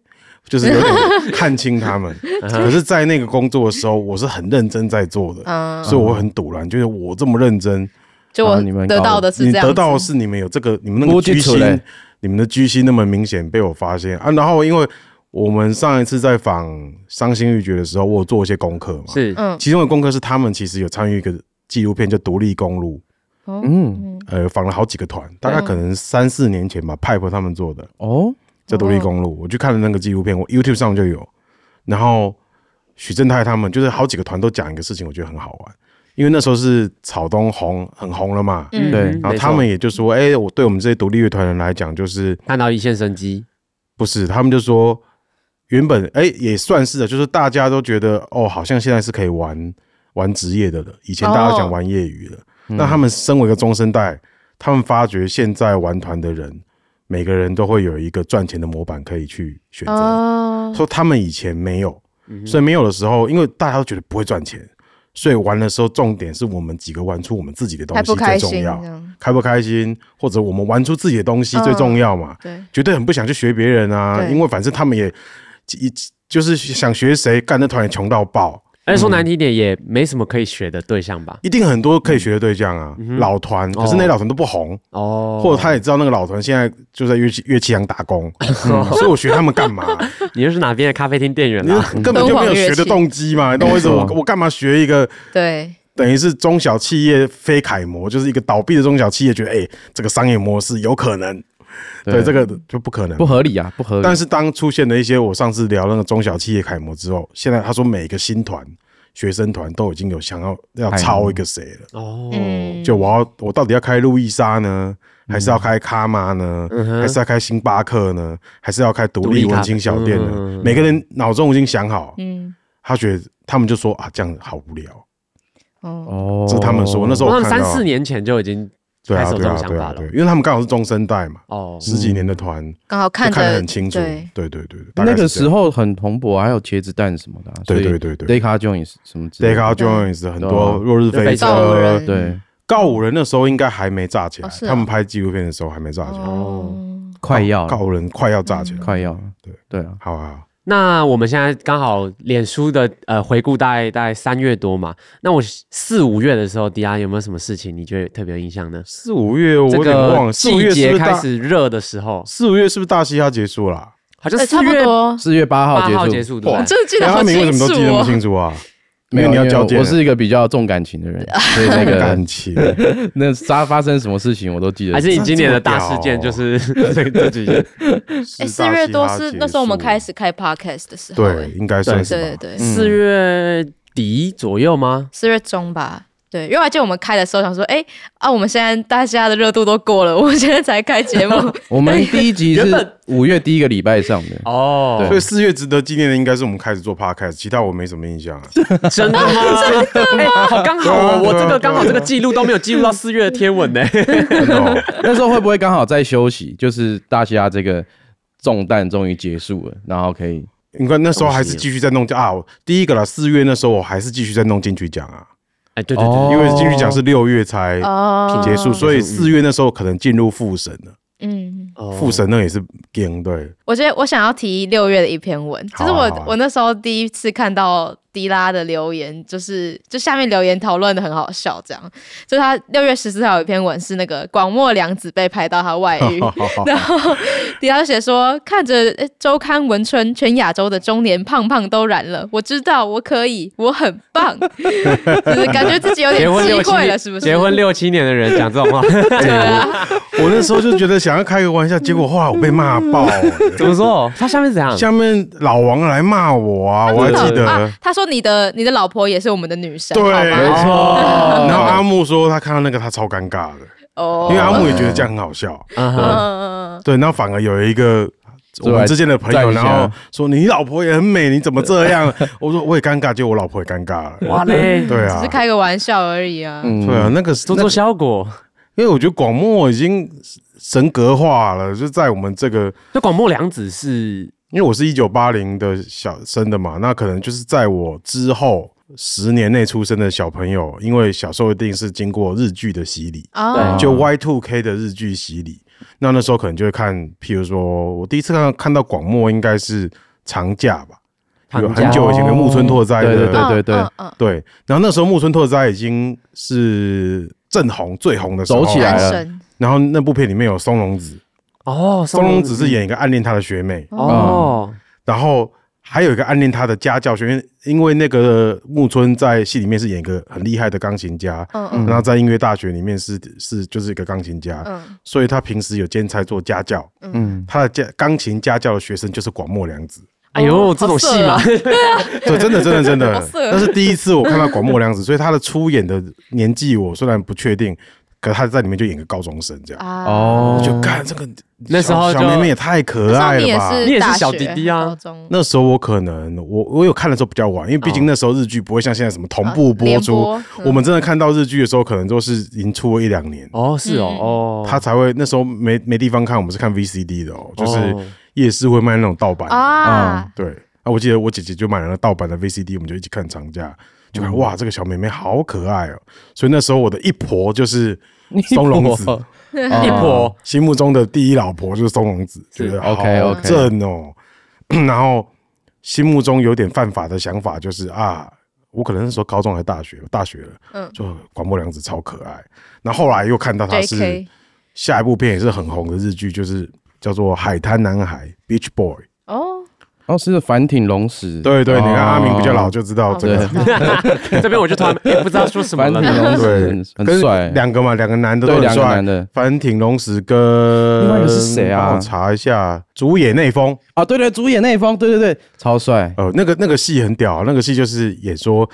就是有点 [laughs] 看清他们，可是，在那个工作的时候，我是很认真在做的，所以我很堵然。就是我这么认真，就我你们得到的是你得到的是你们有这个，你们那个居心，你们的居心那么明显被我发现啊。然后，因为我们上一次在访伤心欲绝的时候，我有做一些功课嘛，是，其中的功课是他们其实有参与一个纪录片，叫《独立公路》，嗯，呃，访了好几个团，大概可能三四年前吧，Pipe 他们做的。哦。叫独立公路，我去看了那个纪录片，我 YouTube 上就有。然后许正泰他们就是好几个团都讲一个事情，我觉得很好玩。因为那时候是草东红很红了嘛，嗯，对，然后他们也就说，哎，我对我们这些独立乐团人来讲，就是看到一线生机，不是，他们就说，原本哎也算是的，就是大家都觉得哦，好像现在是可以玩玩职业的了，以前大家讲玩业余了，那他们身为一个中生代，他们发觉现在玩团的人，每个人都会有一个赚钱的模板可以去选择，说他们以前没有，所以没有的时候，因为大家都觉得不会赚钱。所以玩的时候，重点是我们几个玩出我们自己的东西最重要，开不开心，或者我们玩出自己的东西最重要嘛？对，绝对很不想去学别人啊，因为反正他们也一就是想学谁干那团也穷到爆。而且说难听点，也没什么可以学的对象吧？一定很多可以学的对象啊，老团，可是那些老团都不红哦，或者他也知道那个老团现在就在乐器乐器行打工，[laughs] 所以我学他们干嘛？[laughs] 你又是哪边的咖啡厅店员啊？根本就没有学的动机嘛？你懂我意思？我我干嘛学一个？对，等于是中小企业非楷模，就是一个倒闭的中小企业，觉得哎，这个商业模式有可能，[laughs] 对这个就不可能，不合理啊，不合理。但是当出现了一些我上次聊那个中小企业楷模之后，现在他说每个新团。学生团都已经有想要要抄一个谁了。哦，就我要我到底要开路易莎呢，还是要开卡玛呢，还是要开星巴克呢，还是要开独立文青小店呢？每个人脑中已经想好，嗯，他觉得他们就说啊，这样好无聊。哦，这是他们说那时候我，三四年前就已经。对啊，对啊，对啊，对，因为他们刚好是中生代嘛，哦，十几年的团，刚好看看得很清楚，对。对对对，那个时候很蓬勃，还有茄子蛋什么的，对对对对，Deca Jones 什么，Deca Jones 很多落日飞车，对，告五人那时候应该还没炸起来，他们拍纪录片的时候还没炸起来，哦，快要，告五人快要炸起来，快要，对。对啊，好啊。那我们现在刚好脸书的呃回顾大概大概三月多嘛，那我四五月的时候，迪亚有没有什么事情你觉得特别有印象呢？四五月我有点忘了，季节开始热的时候，四五月是不是大嘻哈结束了？好像四月四月八号结束，对，我真的记得好清楚。为什么都记得那么清楚啊？没有，你要交接。我是一个比较重感情的人，[laughs] 所以那个感情，[laughs] 那发发生什么事情我都记得。还是你今年的大事件就是 [laughs] 这这几件？哎，四月多是那时候我们开始开 podcast 的时候，对，应该算是对对对，四月底左右吗？四月中吧。对，因为我记得我们开的时候想说，哎啊，我们现在大家的热度都过了，我们现在才开节目。[laughs] 我们第一集是五月第一个礼拜上的哦，所以四月值得纪念的应该是我们开始做 podcast，其他我没什么印象啊。[laughs] 真的吗？真的吗？好刚好，我这个刚好这个记录都没有记录到四月的天文呢。[laughs] 那时候会不会刚好在休息？就是大家这个重担终于结束了，然后可以，你看那时候还是继续在弄啊。第一个啦，四月那时候我还是继续在弄金曲奖啊。哎，对对对，因为金曲奖是六月才结束，所以四月那时候可能进入复审了。嗯，复审那也是 game 对。我觉得我想要提六月的一篇文，就是我我那时候第一次看到。迪拉的留言就是，就下面留言讨论的很好笑，这样，就他六月十四号有一篇文是那个广末凉子被拍到他外遇，[laughs] 然后迪拉写说，看着周刊文春，全亚洲的中年胖胖都染了，我知道我可以，我很棒，[laughs] 就是感觉自己有点机会了，是不是？结婚六七年的人讲这种话，[laughs] 对啊，我那时候就觉得想要开个玩笑，结果后来我被骂爆，怎么说？他下面怎样？下面老王来骂我啊，我还记得，他说。说你的你的老婆也是我们的女神，对，没错。然后阿木说他看到那个他超尴尬的，哦，因为阿木也觉得这样很好笑，嗯，对。然后反而有一个我们之间的朋友，然后说你老婆也很美，你怎么这样？[laughs] 我说我也尴尬，就我老婆也尴尬了，哇嘞，对啊，只是开个玩笑而已啊，对啊，那个做做效果，因为我觉得广末已经神格化了，就在我们这个，那广末凉子是。因为我是一九八零的小生的嘛，那可能就是在我之后十年内出生的小朋友，因为小时候一定是经过日剧的洗礼，对，就 Y two K 的日剧洗礼，那那时候可能就会看，譬如说我第一次看到看到广末应该是长假吧，有很久以前的木村拓哉的，对对对对对，然后那时候木村拓哉已经是正红最红的时候，走起来了，然后那部片里面有松隆子。哦，松隆子是演一个暗恋他的学妹。哦，然后还有一个暗恋他的家教学院，因为那个木村在戏里面是演一个很厉害的钢琴家，嗯嗯，然后在音乐大学里面是是就是一个钢琴家，嗯，所以他平时有兼差做家教，嗯，他的家钢琴家教的学生就是广末凉子，哎呦，这种戏嘛，对啊，对，真的真的。真的，那是第一次我看到广末凉子，所以他的出演的年纪我虽然不确定。可是他在里面就演个高中生这样哦，就看这个那时候小妹妹也太可爱了吧！你也是小弟弟啊。那时候我可能我我有看的时候比较晚，因为毕竟那时候日剧不会像现在什么同步播出。我们真的看到日剧的时候，可能都是已经出了一两年哦，是哦哦，他才会那时候没没地方看，我们是看 VCD 的哦，就是夜市会卖那种盗版啊。对啊，我记得我姐姐就买了盗版的 VCD，我们就一起看长假。就看哇，这个小妹妹好可爱哦！所以那时候我的一婆就是松隆子，一婆心目中的第一老婆就是松隆子，觉得好正哦。[coughs] 然后心目中有点犯法的想法就是啊，我可能是说高中还是大学，大学了，嗯，就广播凉子超可爱。然后后来又看到她是下一部片也是很红的日剧，就是叫做《海滩男孩》（Beach Boy）。哦，是反町隆史。对对，你看阿明比较老，就知道这个。[laughs] 这边我就突然不知道说什么了。反町隆史很帅，两个嘛，两个男的都很帅。反町隆史跟另外一个是谁啊？我查一下，竹野内丰。啊，对对，竹野内丰，对对对，超帅。呃，那个那个戏很屌，那个戏就是演说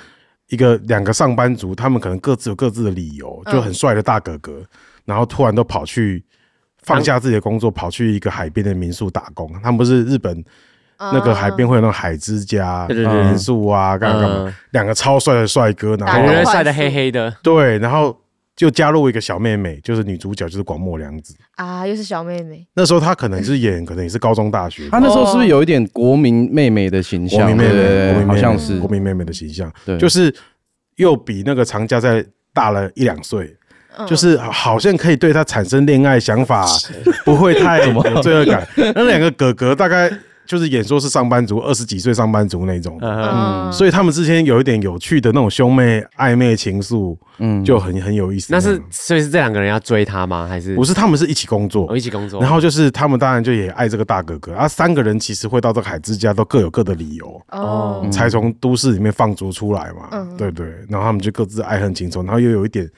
一个两个上班族，他们可能各自有各自的理由，就很帅的大哥哥，然后突然都跑去放下自己的工作，跑去一个海边的民宿打工。他们不是日本。那个海边会有那种海之家民宿啊，干嘛干嘛？两个超帅的帅哥，然后晒得黑黑的，对，然后就加入一个小妹妹，就是女主角，就是广末凉子啊，又是小妹妹。那时候她可能是演，可能也是高中大学。她那时候是不是有一点国民妹妹的形象？国民妹妹，好像是国民妹妹的形象，就是又比那个长家再大了一两岁，就是好像可以对她产生恋爱想法，不会太 [laughs] 有罪恶感。那两个哥哥大概。就是演说是上班族，二十几岁上班族那种，嗯，所以他们之间有一点有趣的那种兄妹暧昧情愫，嗯，就很很有意思。那是所以是这两个人要追他吗？还是不是？他们是一起工作，一起工作。然后就是他们当然就也爱这个大哥哥，啊，三个人其实会到这个海之家都各有各的理由，哦，才从都市里面放逐出来嘛，嗯，对对。然后他们就各自爱恨情仇，然后又有一点。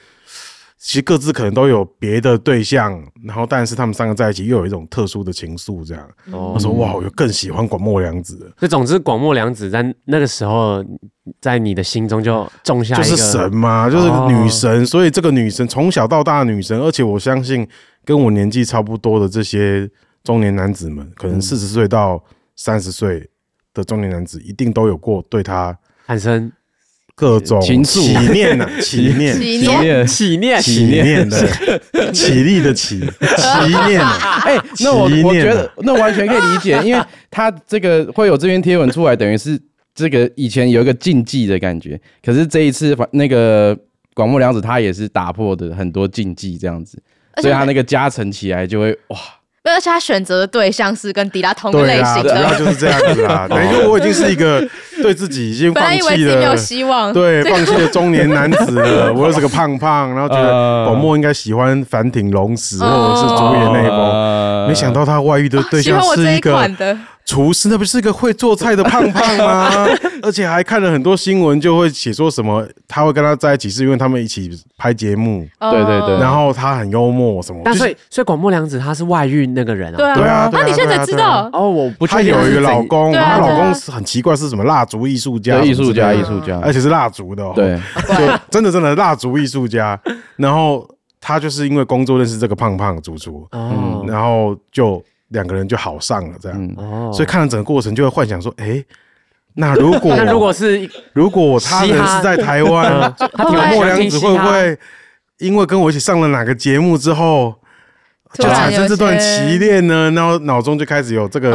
其实各自可能都有别的对象，然后但是他们三个在一起又有一种特殊的情愫，这样。哦，我说哇，我就更喜欢广末凉子。所以总之，广末凉子在那个时候，在你的心中就种下一个就是神嘛，就是女神。哦、所以这个女神从小到大的女神，而且我相信跟我年纪差不多的这些中年男子们，可能四十岁到三十岁的中年男子，一定都有过对她产生。各种起念 [laughs] 呢，起念，起念，起念，起念的，起立的起，起念。哎，那我我觉得那完全可以理解，[laughs] 因为他这个会有这篇贴文出来，等于是这个以前有一个禁忌的感觉，可是这一次那个广末凉子他也是打破的很多禁忌，这样子，所以他那个加成起来就会哇。而且他选择的对象是跟迪拉同个类型的，主要，就是这样子啦。[laughs] 等于说我已经是一个对自己已经放弃了，没有希望，对，放弃了中年男子了。[laughs] 我又是个胖胖，然后觉得广末应该喜欢反町隆史或者是竹野内丰，没想到他外遇的对象是一个。厨师，那不是个会做菜的胖胖吗？[laughs] 而且还看了很多新闻，就会写说什么他会跟他在一起，是因为他们一起拍节目。对对对，然后他很幽默什么。但所以所以广末凉子他是外遇那个人啊？对啊，那你现在知道？哦，我不。他有一个老公，她老公是很奇怪，是什么蜡烛艺术家？艺术家，艺术家，而且是蜡烛的。对，就真的真的蜡烛艺术家。然后他就是因为工作认识这个胖胖主厨，嗯，然后就。两个人就好上了，这样，嗯、所以看了整个过程，就会幻想说，哎、欸，那如果 [laughs] 那如果是如果他人是在台湾，有莫良子会不会因为跟我一起上了哪个节目之后，就产生这段奇恋呢？然后脑中就开始有这个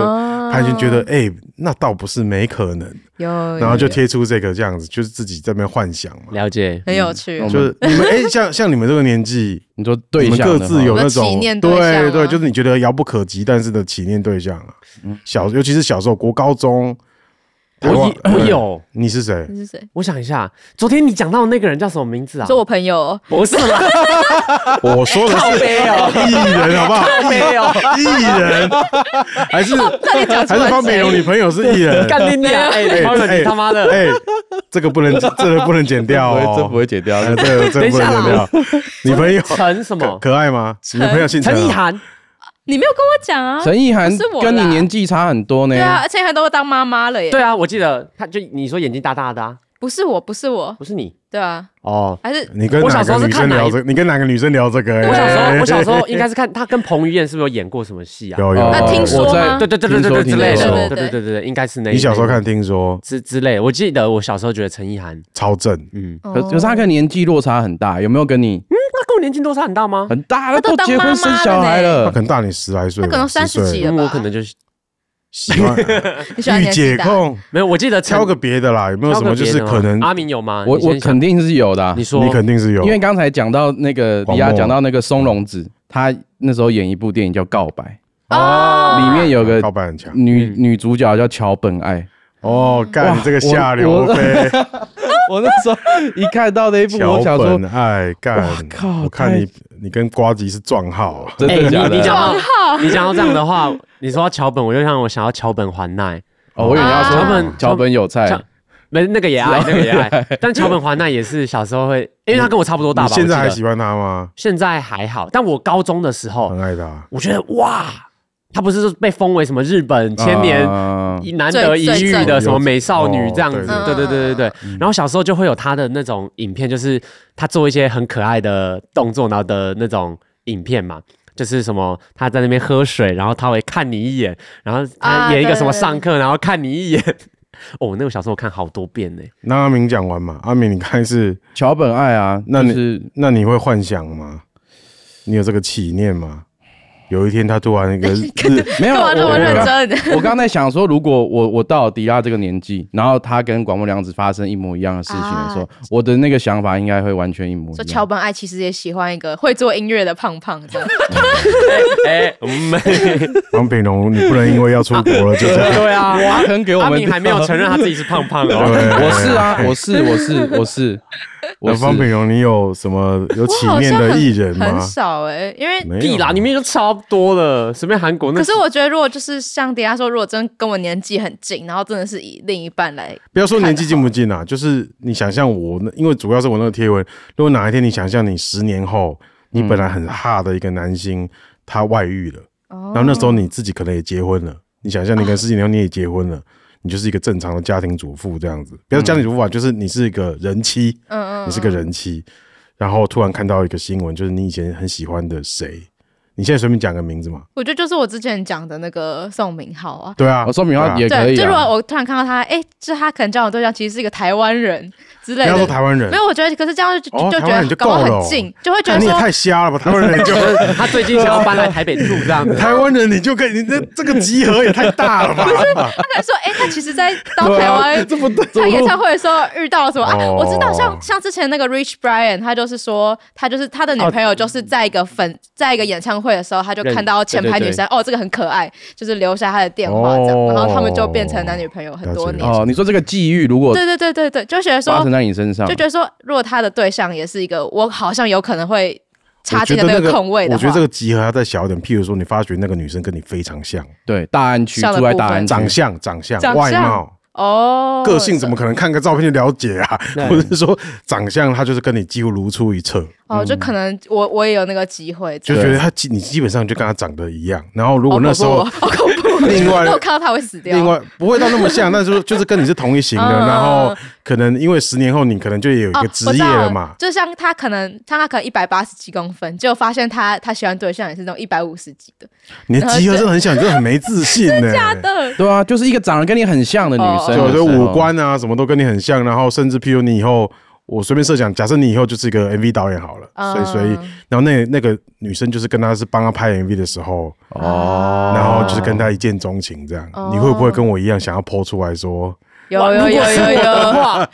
盘旋，觉得哎、欸，那倒不是没可能。有，然后就贴出这个这样子，就是自己在那边幻想嘛。了解，很有趣。就是你们哎，像像你们这个年纪，你说对象各自有那种对对，就是你觉得遥不可及，但是的起念对象啊。小尤其是小时候，国高中。我我有，你是谁？你是谁？我想一下，昨天你讲到的那个人叫什么名字啊？是我朋友，不是啦。[laughs] 我说的是艺人，好不好？没有艺人，还是还是方美荣女朋友是艺人？[laughs] 干你娘！哎哎，他妈的！哎，这个不能，这个不能剪掉哦，[laughs] 这不会剪掉，这个这个不能剪掉。女朋友陈什么？可爱吗？女朋友姓陈，陈意涵。你没有跟我讲啊？陈意涵跟你年纪差很多呢。对啊，陈意涵都会当妈妈了耶。对啊，我记得他就你说眼睛大大的啊。不是我，不是我，不是你，对啊，哦，还是你跟哪个女生聊这？你跟哪个女生聊这个？我小时候，我小时候应该是看他跟彭于晏是不是有演过什么戏啊？有有。那听说吗？对对对对对对之类的，对对对对，应该是那。你小时候看听说之之类，我记得我小时候觉得陈意涵超正，嗯，可可是他跟年纪落差很大，有没有跟你？嗯，他跟我年纪落差很大吗？很大，他都结婚生小孩了，他可能大你十来岁，他可能三十几了吧？我可能就是。[laughs] 喜欢御姐控没有，我记得挑个别的啦，有没有什么就是可能阿明有吗？我我肯定是有的。你说你肯定是有，因为刚才讲到那个迪亚讲到那个松隆子，他那时候演一部电影叫《告白》，哦，里面有个告白很强女女主角叫桥本爱。哦，干你这个下流呗！[laughs] [laughs] 我那时候一看到那一部，我想说，哎，干！靠！我看你你跟瓜吉是撞号，真的假的？撞号！你讲到这样的话，你说桥本，我就让我想要桥本环奈。哦，我以为你要说桥本桥本有菜，没那个也爱，[laughs] 那个也爱。但桥本环奈也是小时候会，因为他跟我差不多大吧？现在还喜欢他吗？现在还好，但我高中的时候很爱他。我觉得哇。他不是被封为什么日本千年难得一遇的什么美少女这样子？对对对对对。然后小时候就会有她的那种影片，就是她做一些很可爱的动作，然后的那种影片嘛，就是什么他在那边喝水，然后他会看你一眼，然后她演一个什么上课，然后看你一眼。哦，那个小时候我看好多遍呢。那阿明讲完嘛？阿明，你看是桥本爱啊？那你是那你会幻想吗？你有这个起念吗？有一天，他突然那个 [laughs] 没有这么认真。我刚才想说，如果我我到迪拉这个年纪，然后他跟广末凉子发生一模一样的事情的时候，我的那个想法应该会完全一模一样。说桥本爱其实也喜欢一个会做音乐的胖胖的。[laughs] 哎，没。[laughs] 王品龙，你不能因为要出国了就这样。对啊，挖坑给我们。还没有承认他自己是胖胖的。我是啊，我是，我是，我是。那方品荣，你有什么有起面的艺人吗？很少哎，因为屁啦，里面就超多了，随便韩国那。可是我觉得，如果就是像迪亚说，如果真跟我年纪很近，然后真的是以另一半来，不要说年纪近不近啊，就是你想象我，因为主要是我那个贴文，如果哪一天你想象你十年后，你本来很哈的一个男星他外遇了，然后那时候你自己可能也结婚了，你想象你跟十几年后你也结婚了。你就是一个正常的家庭主妇这样子，不要家庭主妇啊，就是你是一个人妻，嗯嗯，你是个人妻，然后突然看到一个新闻，就是你以前很喜欢的谁。你现在随便讲个名字嘛？我觉得就是我之前讲的那个宋明浩啊。对啊，宋明浩也可以。就如果我突然看到他，哎，就他可能交往对象其实是一个台湾人之类的。不要说台湾人，没有，我觉得可是这样就就觉得搞得很近，就会觉得你也太瞎了吧？台湾人就 [laughs] 他最近想要搬来台北住这样子。[laughs] 台湾人你就可以，你这这个集合也太大了吧？不是，他可能说，哎，他其实在到台湾这么唱演唱会的时候遇到了什么啊？我知道，像像之前那个 Rich Brian，他就是说，他就是他的女朋友，就是在一个粉，在一个演唱会的时候，他就看。到前排女生哦，这个很可爱，就是留下他的电话这样，然后他们就变成男女朋友很多年。哦，你说这个际遇，如果对对对对对，就觉得说发生在你身上，就觉得说，如果他的对象也是一个，我好像有可能会插进的那个空位的话，我觉得这个集合要再小一点。譬如说，你发觉那个女生跟你非常像，对，大安区住在大安，长相、长相、外貌。哦，个性怎么可能看个照片就了解啊？或者是说长相，他就是跟你几乎如出一辙。哦，就可能我我也有那个机会，就觉得他基你基本上就跟他长得一样。然后如果那时候好恐怖，[laughs] 另外 [laughs] 我看到他会死掉。另外不会到那么像，[laughs] 但是就是跟你是同一型的。然后可能因为十年后你可能就有一个职业了嘛。就像他可能像他可能一百八十几公分，结果发现他他喜欢对象也是那种一百五十几的。你的集合真的很小，你真的很没自信呢。假的？对啊，就是一个长得跟你很像的女生。对，就五官啊，什么都跟你很像，然后甚至譬如你以后，我随便设想，假设你以后就是一个 MV 导演好了，所以所以，然后那那个女生就是跟他是帮他拍 MV 的时候，哦，然后就是跟他一见钟情这样，你会不会跟我一样想要 po 出来说？有有有有有，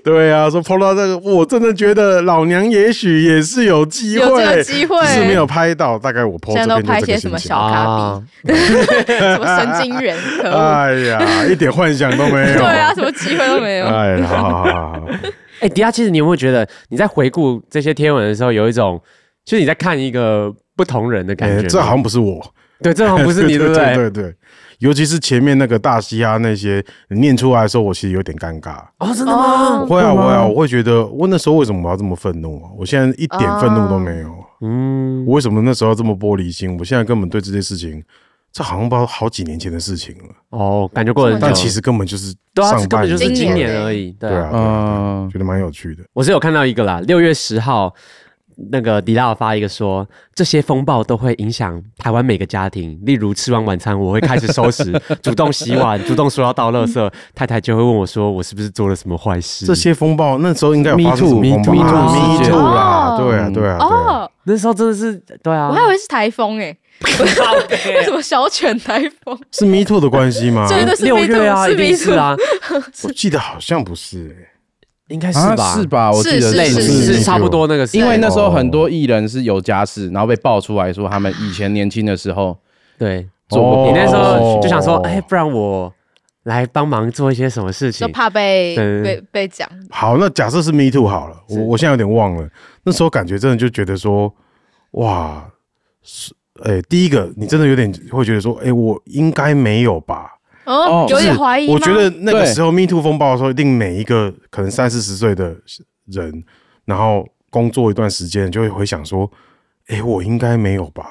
[laughs] 对啊，说 po 到这个，我真的觉得老娘也许也是有机会，机会，是没有拍到，大概我 po 现在都拍些什么小咖比，[laughs] 什么神经元，哎呀，一点幻想都没有，对啊，什么机会都没有，哎，好好好好。哎，迪亚，其实你有没有觉得你在回顾这些天文的时候，有一种就是你在看一个不同人的感觉？这好像不是我，对，这好像不是你，[laughs] 对不对？对对。尤其是前面那个大嘻哈那些念出来的时候，我其实有点尴尬。哦，真的吗？会啊，会啊，我会觉得，我那时候为什么我要这么愤怒啊？我现在一点愤怒都没有。嗯，我为什么那时候要这么玻璃心？我现在根本对这件事情，这好像不知道好几年前的事情了。哦，感觉过了，但其实根本就是上半年，就是今年而已。对啊，嗯，觉得蛮有趣的。我是有看到一个啦，六月十号。那个迪拉发一个说，这些风暴都会影响台湾每个家庭。例如吃完晚餐，我会开始收拾，[laughs] 主动洗碗，主动说要倒垃圾，太太就会问我说，我是不是做了什么坏事？这些风暴那时候应该有发生什么风暴？Me too 啦，对啊，对啊，哦，那时候真的是对啊，我还以为是台风诶，[laughs] 为什么小犬台风？是 Me too 的关系吗？[laughs] 六月啊，一定是啊，我记得好像不是诶。应该是吧，是吧？我记得类似是差不多那个，因为那时候很多艺人是有家室，然后被爆出来说他们以前年轻的时候，对，做过。你那时候就想说，哎，不然我来帮忙做一些什么事情，就怕被被被讲。好，那假设是 Me Too 好了，我我现在有点忘了，那时候感觉真的就觉得说，哇，是，哎，第一个你真的有点会觉得说，哎，我应该没有吧。哦，有点怀疑。我觉得那个时候 Me Too 风暴的时候，一定每一个可能三四十岁的人，然后工作一段时间，就会回想说：“哎，我应该没有吧？”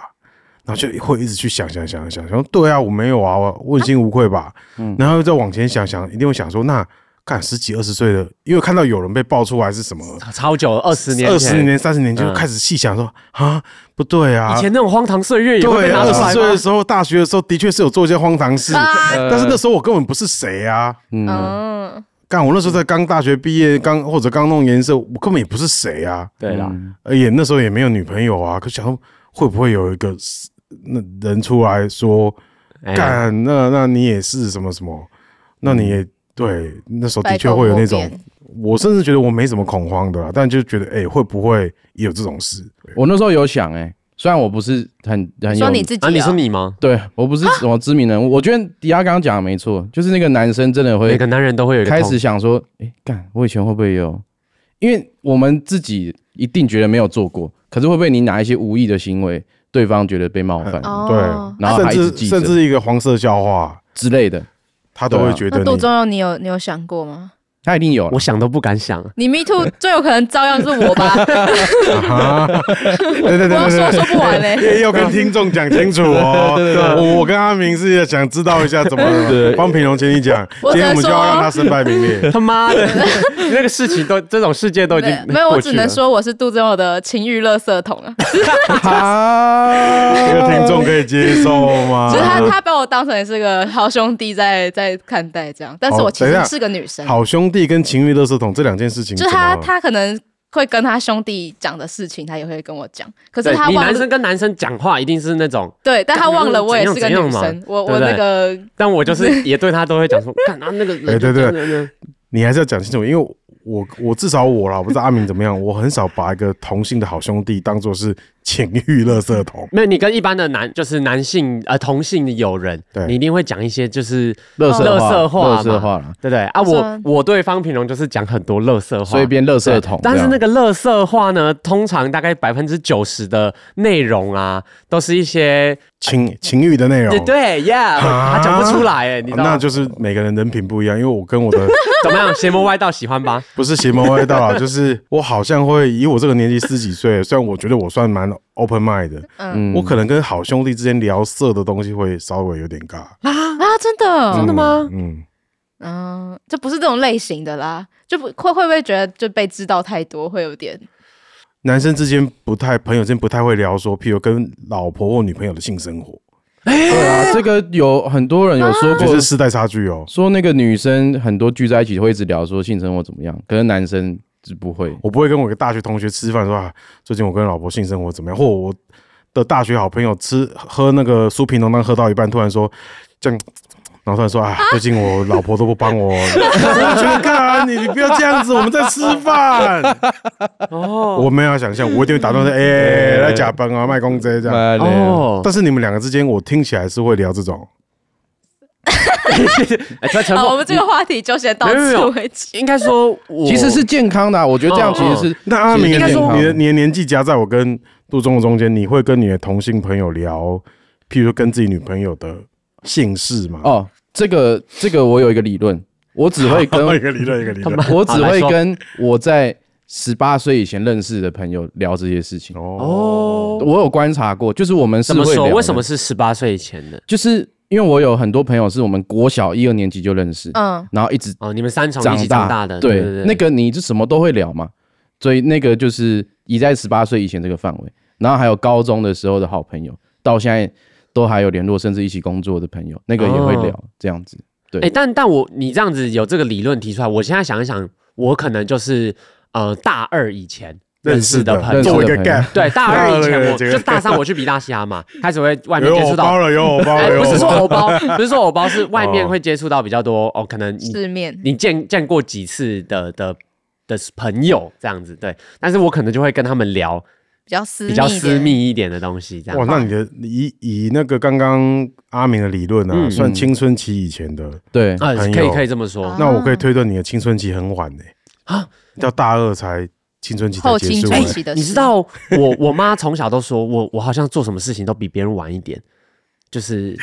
然后就会一直去想想想想想，对啊，我没有啊，我问心无愧吧。嗯，然后再往前想想，一定会想说：“那。”看十几二十岁的，因为看到有人被爆出来是什么超久二十年、二十年、三十年，就开始细想说啊，不对啊，以前那种荒唐岁月也会被拿出来。二十岁的时候，大学的时候，的确是有做一些荒唐事，但是那时候我根本不是谁啊。嗯，干我那时候在刚大学毕业，刚或者刚弄颜色，我根本也不是谁啊。对啦，而且那时候也没有女朋友啊。可想会不会有一个那人出来说，干那那你也是什么什么，那你也。对，那时候的确会有那种，我甚至觉得我没什么恐慌的啦，但就觉得，哎，会不会也有这种事？我那时候有想，哎，虽然我不是很很有，说你自己啊，你是你吗？对，我不是什么知名人物，我觉得迪亚刚刚讲的没错，就是那个男生真的会，每个男人都会有开始想说，哎，干，我以前会不会有？因为我们自己一定觉得没有做过，可是会不会你拿一些无意的行为，对方觉得被冒犯？对，然后还甚至甚至一个黄色笑话之类的。他都会觉得。那杜忠佑，你有你有想过吗？他一定有，我想都不敢想。你 Me Too 最有可能照样是我吧？[laughs] 对对对，我说说不完嘞，要跟听众讲清楚哦。我我跟阿明是想知道一下怎么帮品荣请你讲，今天我们就要让他身败名裂。他妈的，[laughs] 那个事情都这种事件都已经没有，我只能说我是杜忠佑的情欲垃圾桶啊。这个听众可以接受吗？[laughs] 就是他他把我当成是个好兄弟在在看待这样，但是我其实是个女生。好兄。弟跟情欲垃圾桶这两件事情，就他他可能会跟他兄弟讲的事情，他也会跟我讲。可是他忘了，男生跟男生讲话一定是那种对，但他忘了我也是个女生，我我那个，但我就是也对他都会讲说，[laughs] 看他那个，对对对，你还是要讲清楚，因为。我我至少我啦，我不知道阿明怎么样，我很少把一个同性的好兄弟当做是情欲垃圾桶。[laughs] 没有，你跟一般的男就是男性呃同性的友人，对你一定会讲一些就是垃圾垃圾话，垃圾话对不对啊？我我对方平荣就是讲很多垃圾话，所以变垃圾桶。但是那个垃圾话呢，通常大概百分之九十的内容啊，都是一些情情欲的内容。对，Yeah，他讲不出来哎，你知道那就是每个人人品不一样，因为我跟我的 [laughs] 怎么样邪魔歪道喜欢吧？不是邪魔歪道啊，就是我好像会以我这个年纪十几岁，虽然我觉得我算蛮 open mind 的，嗯，我可能跟好兄弟之间聊色的东西会稍微有点尬。啊？啊，真的？真的吗？嗯。嗯，就不是这种类型的啦，就不会会不会觉得就被知道太多会有点？男生之间不太朋友之间不太会聊说，譬如跟老婆或女朋友的性生活。对啊，这个有很多人有说过，就是世代差距哦。说那个女生很多聚在一起会一直聊说性生活怎么样，可是男生是不会。我不会跟我一个大学同学吃饭说啊，最近我跟老婆性生活怎么样，或我的大学好朋友吃喝那个酥皮浓汤喝到一半，突然说这样。然后突然说啊，最近我老婆都不帮我，我觉得干你，你不要这样子，我们在吃饭。哦，我没有想象，我一定会打断说，哎，来加班啊，卖公仔这样。哦，但是你们两个之间，我听起来是会聊这种。[laughs] 好，我们这个话题就先到此为止。应该说，其实是健康的，我觉得这样其实是。[laughs] 那阿明，你的你的年纪夹在我跟杜忠的中间，你会跟你的同性朋友聊，譬如说跟自己女朋友的。姓氏吗？哦，这个这个我有一个理论，我只会跟 [laughs] 一个理论一个理论，我只会跟我在十八岁以前认识的朋友聊这些事情。哦，我有观察过，就是我们是会聊。怎么说？为什么是十八岁以前的？就是因为我有很多朋友是我们国小一二年级就认识，嗯，然后一直哦，你们三重一起长大的，对对对，那个你就什么都会聊嘛，所以那个就是已在十八岁以前这个范围。然后还有高中的时候的好朋友，到现在都还有联络，甚至一起工作的朋友，那个也会聊这样子。对，哎，但但我你这样子有这个理论提出来，我现在想一想，我可能就是。呃，大二以前认识的朋友，做一个 gap，对，大二以前我就大三 [laughs] 我去比大西亚嘛，开始会外面接触到，有偶包了，有偶包了，不是说偶包，不是说偶包，是 [laughs] 外面会接触到比较多哦，可能世面，你见见过几次的的的朋友这样子，对，但是我可能就会跟他们聊比较私比较私密一点的东西，这样。哇，那你的以以那个刚刚阿明的理论啊，算青春期以前的，对，可以可以这么说。那我可以推断你的青春期很晚呢，啊，到大二才。青春期后青春期的，你知道我我妈从小都说我我好像做什么事情都比别人晚一点，就是 [laughs]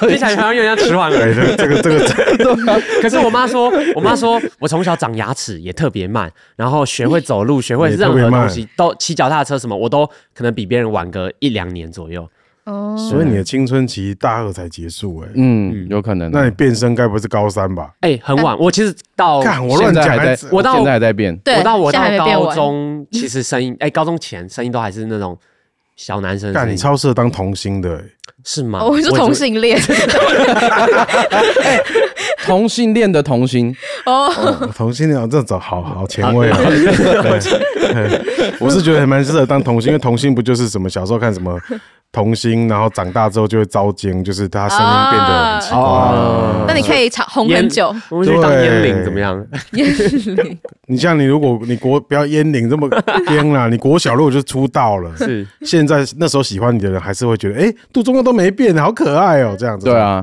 听起来好像有点迟缓而已。这个这个这个，[laughs] 可是我妈说，我妈说我从小长牙齿也特别慢，然后学会走路，学会任何东西都骑脚踏车什么，我都可能比别人晚个一两年左右。哦，所以你的青春期大二才结束哎，嗯，有可能。那你变声该不会是高三吧？哎，很晚。我其实到我乱讲，我到现在还在变。我到我到高中，其实声音哎，高中前声音都还是那种小男生。但，你超适合当童星的，是吗？我是同性恋。[laughs] 同性恋的童星哦，同性恋这种好好前卫啊！[laughs] [laughs] 我是觉得还蛮适合当童星，因为童星不就是什么小时候看什么。童星，然后长大之后就会遭奸，就是他声音变得很奇怪。那你可以唱红很久，我们去当烟龄怎么样？烟龄，你像你，如果你国不要烟龄这么颠啦，你国小如果就出道了，是现在那时候喜欢你的人还是会觉得，哎，杜忠耀都没变，好可爱哦，这样子。对啊，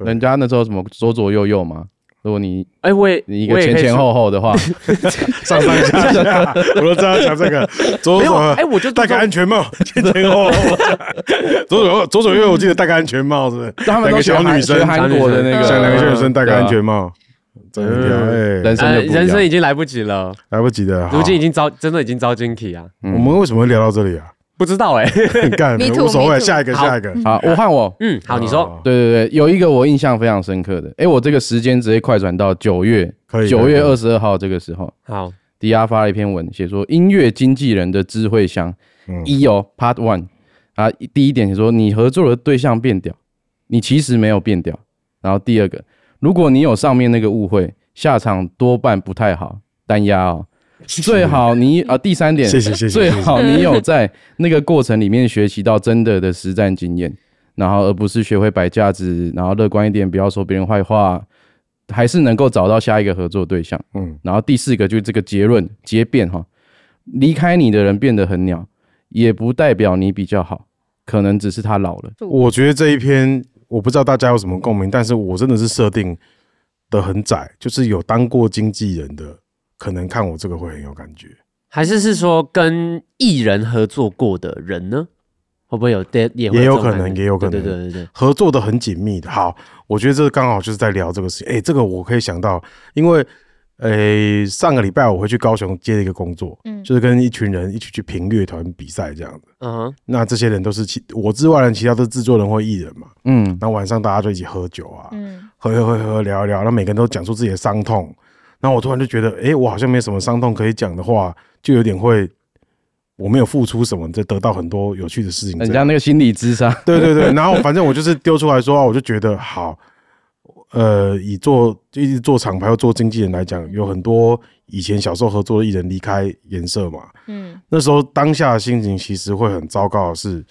人家那时候什么左左右右嘛。如果你哎，我也你一个前前后后的话，[laughs] 上上下下，我都知道讲这个。左左哎，我就戴个安全帽，[laughs] 前前后后。左左左左右右，我记得戴个安全帽，是不是？他们都小女生，韩国的那个，像两个小女生戴个安全帽。真的，哎，人生人生已经来不及了，来不及的。如今已经遭，真的已经遭惊奇啊！我们为什么会聊到这里啊？不知道哎，[laughs] 干无所谓，下一个下一个，好，我换我，嗯，好，你说，对对对，有一个我印象非常深刻的，哎，我这个时间直接快转到九月，可以，九月二十二号这个时候，好，迪亚发了一篇文，写说音乐经纪人的智慧箱一哦，Part One 啊，第一点写说你合作的对象变屌，你其实没有变屌，然后第二个，如果你有上面那个误会，下场多半不太好，单押哦。最好你啊，第三点，谢谢谢谢。最好你有在那个过程里面学习到真的的实战经验，然后而不是学会摆架子，然后乐观一点，不要说别人坏话，还是能够找到下一个合作对象。嗯，然后第四个就是这个结论结辩哈，离开你的人变得很鸟，也不代表你比较好，可能只是他老了。我觉得这一篇我不知道大家有什么共鸣，但是我真的是设定的很窄，就是有当过经纪人的。可能看我这个会很有感觉，还是是说跟艺人合作过的人呢？会不会有？也也有可能，也有可能，对对对对，合作的很紧密的。好，我觉得这刚好就是在聊这个事情。哎，这个我可以想到，因为诶上个礼拜我会去高雄接一个工作，嗯，就是跟一群人一起去评乐团比赛这样子。嗯哼，那这些人都是其我之外的其他都是制作人或艺人嘛。嗯，那晚上大家就一起喝酒啊，嗯，喝喝喝喝聊一聊，那每个人都讲出自己的伤痛。然后我突然就觉得，哎、欸，我好像没什么伤痛可以讲的话，就有点会，我没有付出什么，就得到很多有趣的事情。人家那个心理智商，对对对。[laughs] 然后反正我就是丢出来说，我就觉得好，呃，以做一直做厂牌或做经纪人来讲，有很多以前小时候合作的艺人离开颜色嘛，嗯，那时候当下的心情其实会很糟糕的是，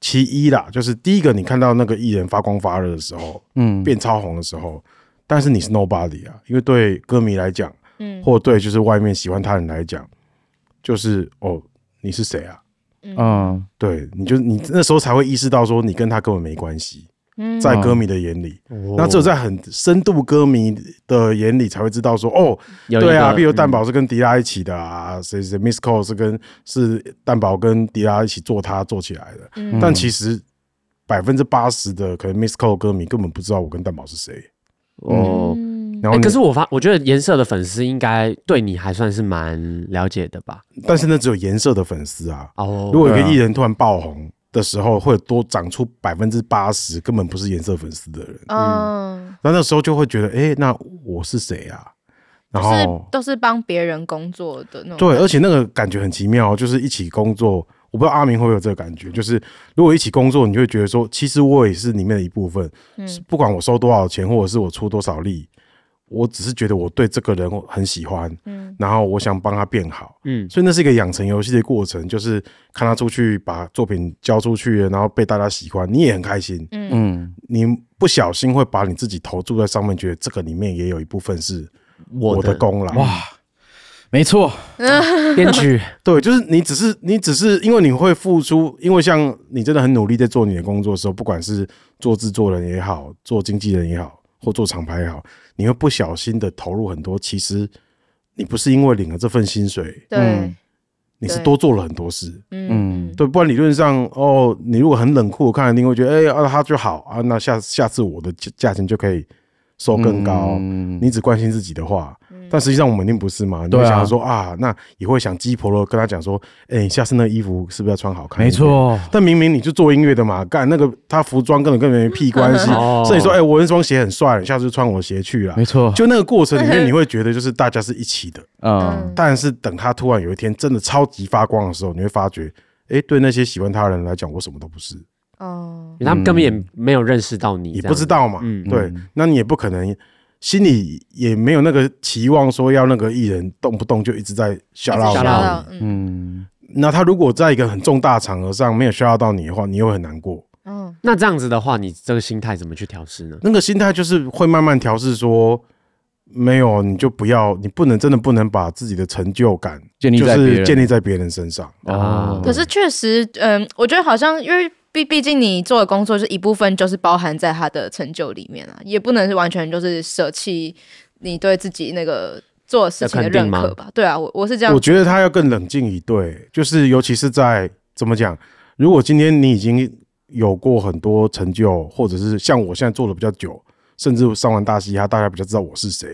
其一啦，就是第一个你看到那个艺人发光发热的时候，嗯，变超红的时候。但是你是 nobody 啊，因为对歌迷来讲，嗯，或对就是外面喜欢他人来讲，就是哦，你是谁啊？嗯，对，你就你那时候才会意识到说你跟他根本没关系，嗯，在歌迷的眼里，嗯、那只有在很深度歌迷的眼里才会知道说哦，对啊，比如蛋宝是跟迪拉一起的啊，谁谁 Miss Cole 是跟是蛋宝跟迪拉一起做他做起来的，嗯、但其实百分之八十的可能 Miss Cole 歌迷根本不知道我跟蛋宝是谁。哦，然后、欸，可是我发，我觉得颜色的粉丝应该对你还算是蛮了解的吧？但是那只有颜色的粉丝啊。哦，如果一个艺人突然爆红的时候，会多长出百分之八十根本不是颜色粉丝的人。嗯，那那时候就会觉得，哎、欸，那我是谁啊？然后是都是帮别人工作的那种。对，而且那个感觉很奇妙，就是一起工作。我不知道阿明会不会有这个感觉，就是如果一起工作，你就会觉得说，其实我也是里面的一部分。嗯，不管我收多少钱，或者是我出多少力，我只是觉得我对这个人很喜欢，嗯，然后我想帮他变好，嗯，所以那是一个养成游戏的过程，就是看他出去把作品交出去，然后被大家喜欢，你也很开心，嗯，你不小心会把你自己投注在上面，觉得这个里面也有一部分是我的功劳，哇。没错，[laughs] 编剧对，就是你只是你只是因为你会付出，因为像你真的很努力在做你的工作的时候，不管是做制作人也好，做经纪人也好，或做厂牌也好，你会不小心的投入很多。其实你不是因为领了这份薪水，对，你是多做了很多事，嗯，对。不然理论上，哦，你如果很冷酷，看一定会觉得，哎、欸，啊，他就好啊，那下下次我的价钱就可以收更高。嗯、你只关心自己的话。但实际上我们一定不是嘛？你会想说啊，啊，那也会想鸡婆了，跟他讲说，哎、欸，下次那个衣服是不是要穿好看？没错。但明明你就做音乐的嘛，干那个他服装根本跟没屁 [laughs] 关系。哦、所以说，哎、欸，我那双鞋很帅，你下次就穿我鞋去了。没错。就那个过程里面，[laughs] 你会觉得就是大家是一起的。嗯。但是等他突然有一天真的超级发光的时候，你会发觉，哎、欸，对那些喜欢他的人来讲，我什么都不是。哦。他们根本也没有认识到你，你不知道嘛？嗯。对，那你也不可能。心里也没有那个期望，说要那个艺人动不动就一直在 shout out 你。嗯，那他如果在一个很重大场合上没有 out 到你的话，你又会很难过。嗯，那这样子的话，你这个心态怎么去调试呢？那个心态就是会慢慢调试，说没有你就不要，你不能真的不能把自己的成就感建立在就是建立在别人身上啊。可是确实，嗯，我觉得好像因为。毕毕竟你做的工作是一部分，就是包含在他的成就里面啊，也不能是完全就是舍弃你对自己那个做事情的认可吧？对啊，我我是这样。我觉得他要更冷静以对，就是尤其是在怎么讲，如果今天你已经有过很多成就，或者是像我现在做的比较久，甚至上完大嘻哈，大家比较知道我是谁，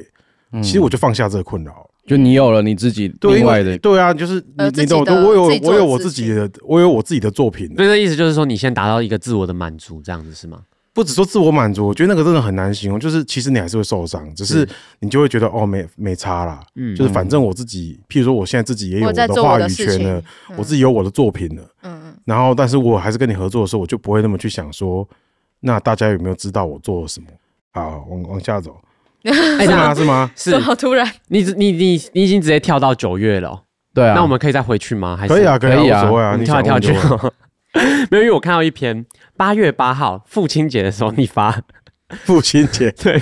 嗯、其实我就放下这个困扰。就你有了你自己另外的，对，啊，就是你你懂，我有我有我自己的，我有我自己的作品。所以这意思就是说，你先达到一个自我的满足，这样子是吗？不只说自我满足，我觉得那个真的很难形容。就是其实你还是会受伤，只是你就会觉得哦，没没差啦。嗯，就是反正我自己，譬如说我现在自己也有我的话语权了，我自己有我的作品了。嗯嗯。然后，但是我还是跟你合作的时候，我就不会那么去想说，那大家有没有知道我做了什么？好，往往下走。[laughs] 是吗？是吗？是。好突然，你你你你已经直接跳到九月了。对啊。那我们可以再回去吗？还是可以啊，可以啊，无所谓啊，你跳来跳去。[laughs] 没有，因为我看到一篇八月八号父亲节的时候你发。[laughs] 父亲节，对，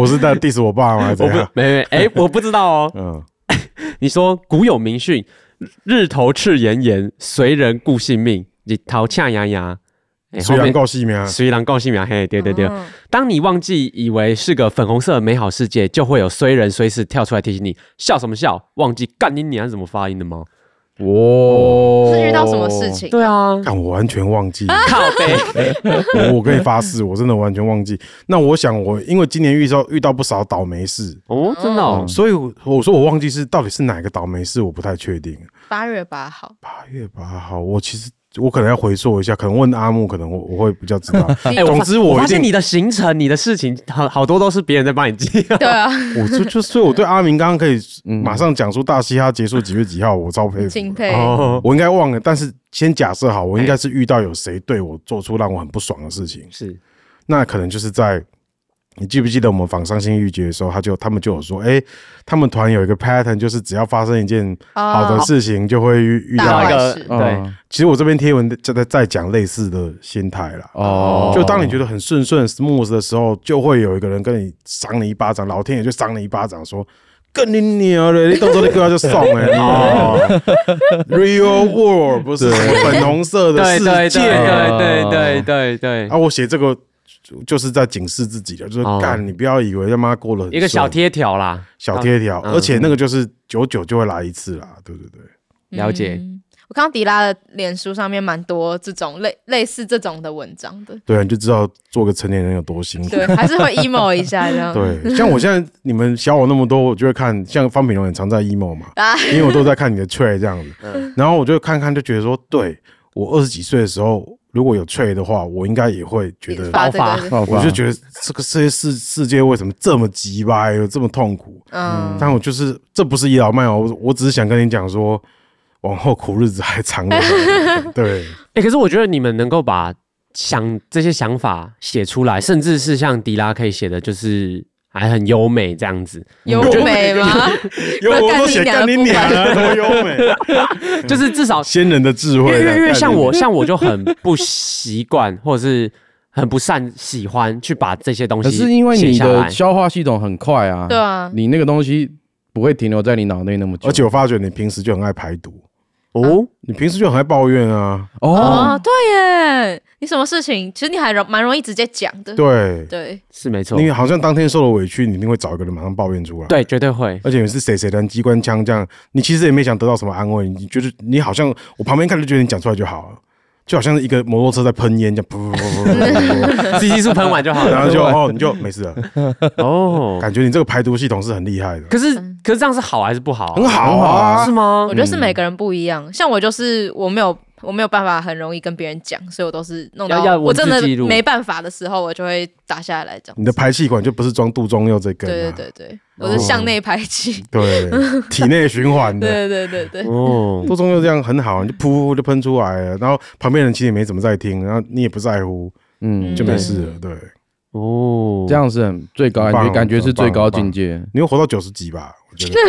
我是在 diss 我爸吗？没没，哎，我不知道哦。嗯。你说古有名训，日头赤炎炎，随人顾性命；日头呛牙牙。虽然够细苗，虽然够细名，嘿，对对对。哦、当你忘记以为是个粉红色的美好世界，就会有衰人衰事跳出来提醒你，笑什么笑？忘记干你娘是怎么发音的吗？哦，是遇到什么事情？对啊，但我完全忘记。靠背，我我跟你发誓，我真的完全忘记。那我想，我因为今年遇到遇到不少倒霉事哦，真的、哦嗯，所以我说我忘记是到底是哪个倒霉事，我不太确定。八月八号，八月八号，我其实。我可能要回溯一下，可能问阿木，可能我我会比较知道。[laughs] [laughs] 总之我，我发现你的行程、你的事情，好好多都是别人在帮你记。[laughs] 对啊，我就就所以我对阿明刚刚可以马上讲出大嘻哈结束几月几号，我超佩服。敬佩。我应该忘了，但是先假设好，我应该是遇到有谁对我做出让我很不爽的事情。是，那可能就是在。你记不记得我们访伤心欲绝的时候，他就他们就有说，哎、欸，他们团有一个 pattern，就是只要发生一件好的事情，就会遇遇到一个对。其实我这篇贴文就在在讲类似的心态啦。哦，就当你觉得很顺顺 smooth 的时候，就会有一个人跟你赏你一巴掌，老天爷就赏你一巴掌，说跟你娘的，你到时候你哥就送哎。哦，[laughs] Real World 不是粉红色的世界，对对对对对。啊，我写这个。就是在警示自己的，就是干，你不要以为他妈过了一个小贴条啦，小贴条，而且那个就是久久就会来一次啦，对对对，了解。我看到迪拉的脸书上面蛮多这种类类似这种的文章的。对，你就知道做个成年人有多辛苦。对，还是会 emo 一下这样。[laughs] 对，像我现在你们小我那么多，我就会看，像方品龙也常在 emo 嘛，因为我都在看你的 trade 这样子。[laughs] 嗯、然后我就看看，就觉得说，对我二十几岁的时候，如果有 trade 的话，我应该也会觉得爆发。我就觉得这个世界世世界为什么这么急吧，有这么痛苦？嗯，但我就是这不是倚老卖老，我我只是想跟你讲说。往后苦日子还长着，[laughs] 对。哎、欸，可是我觉得你们能够把想这些想法写出来，甚至是像迪拉可以写的，就是还很优美这样子。优美 [laughs] 吗？有我都写干你娘了，多优美。[laughs] 就是至少先人的智慧。因为因为像我像我就很不习惯，或者是很不善喜欢去把这些东西。可是因为你的消化系统很快啊，对啊，你那个东西不会停留在你脑内那么久。而且我发觉你平时就很爱排毒。哦，你平时就很爱抱怨啊？哦，对耶，你什么事情，其实你还容蛮容易直接讲的。对对，是没错。你好像当天受了委屈，你一定会找一个人马上抱怨出来。对，绝对会。而且你是谁谁的机关枪这样，你其实也没想得到什么安慰，你就是你好像我旁边看就觉得你讲出来就好了。就好像是一个摩托车在喷烟，这样噗噗噗噗，CC 数喷完就好了，然后就哦，你就没事了。哦，感觉你这个排毒系统是很厉害的。可是，可是这样是好还是不好？很好啊，是吗？我觉得是每个人不一样。像我就是我没有。我没有办法很容易跟别人讲，所以我都是弄到我真的没办法的时候，我就会打下来讲。你的排气管就不是装杜忠佑这根？对对对对，我是向内排气，对，体内循环的。[laughs] 对对对对，哦，杜忠佑这样很好，你就噗就喷出来了，然后旁边人其实也没怎么在听，然后你也不在乎，嗯，就没事了。对，哦，这样是很最高感觉，感觉是最高境界。你会活到九十几吧？我觉得。[laughs]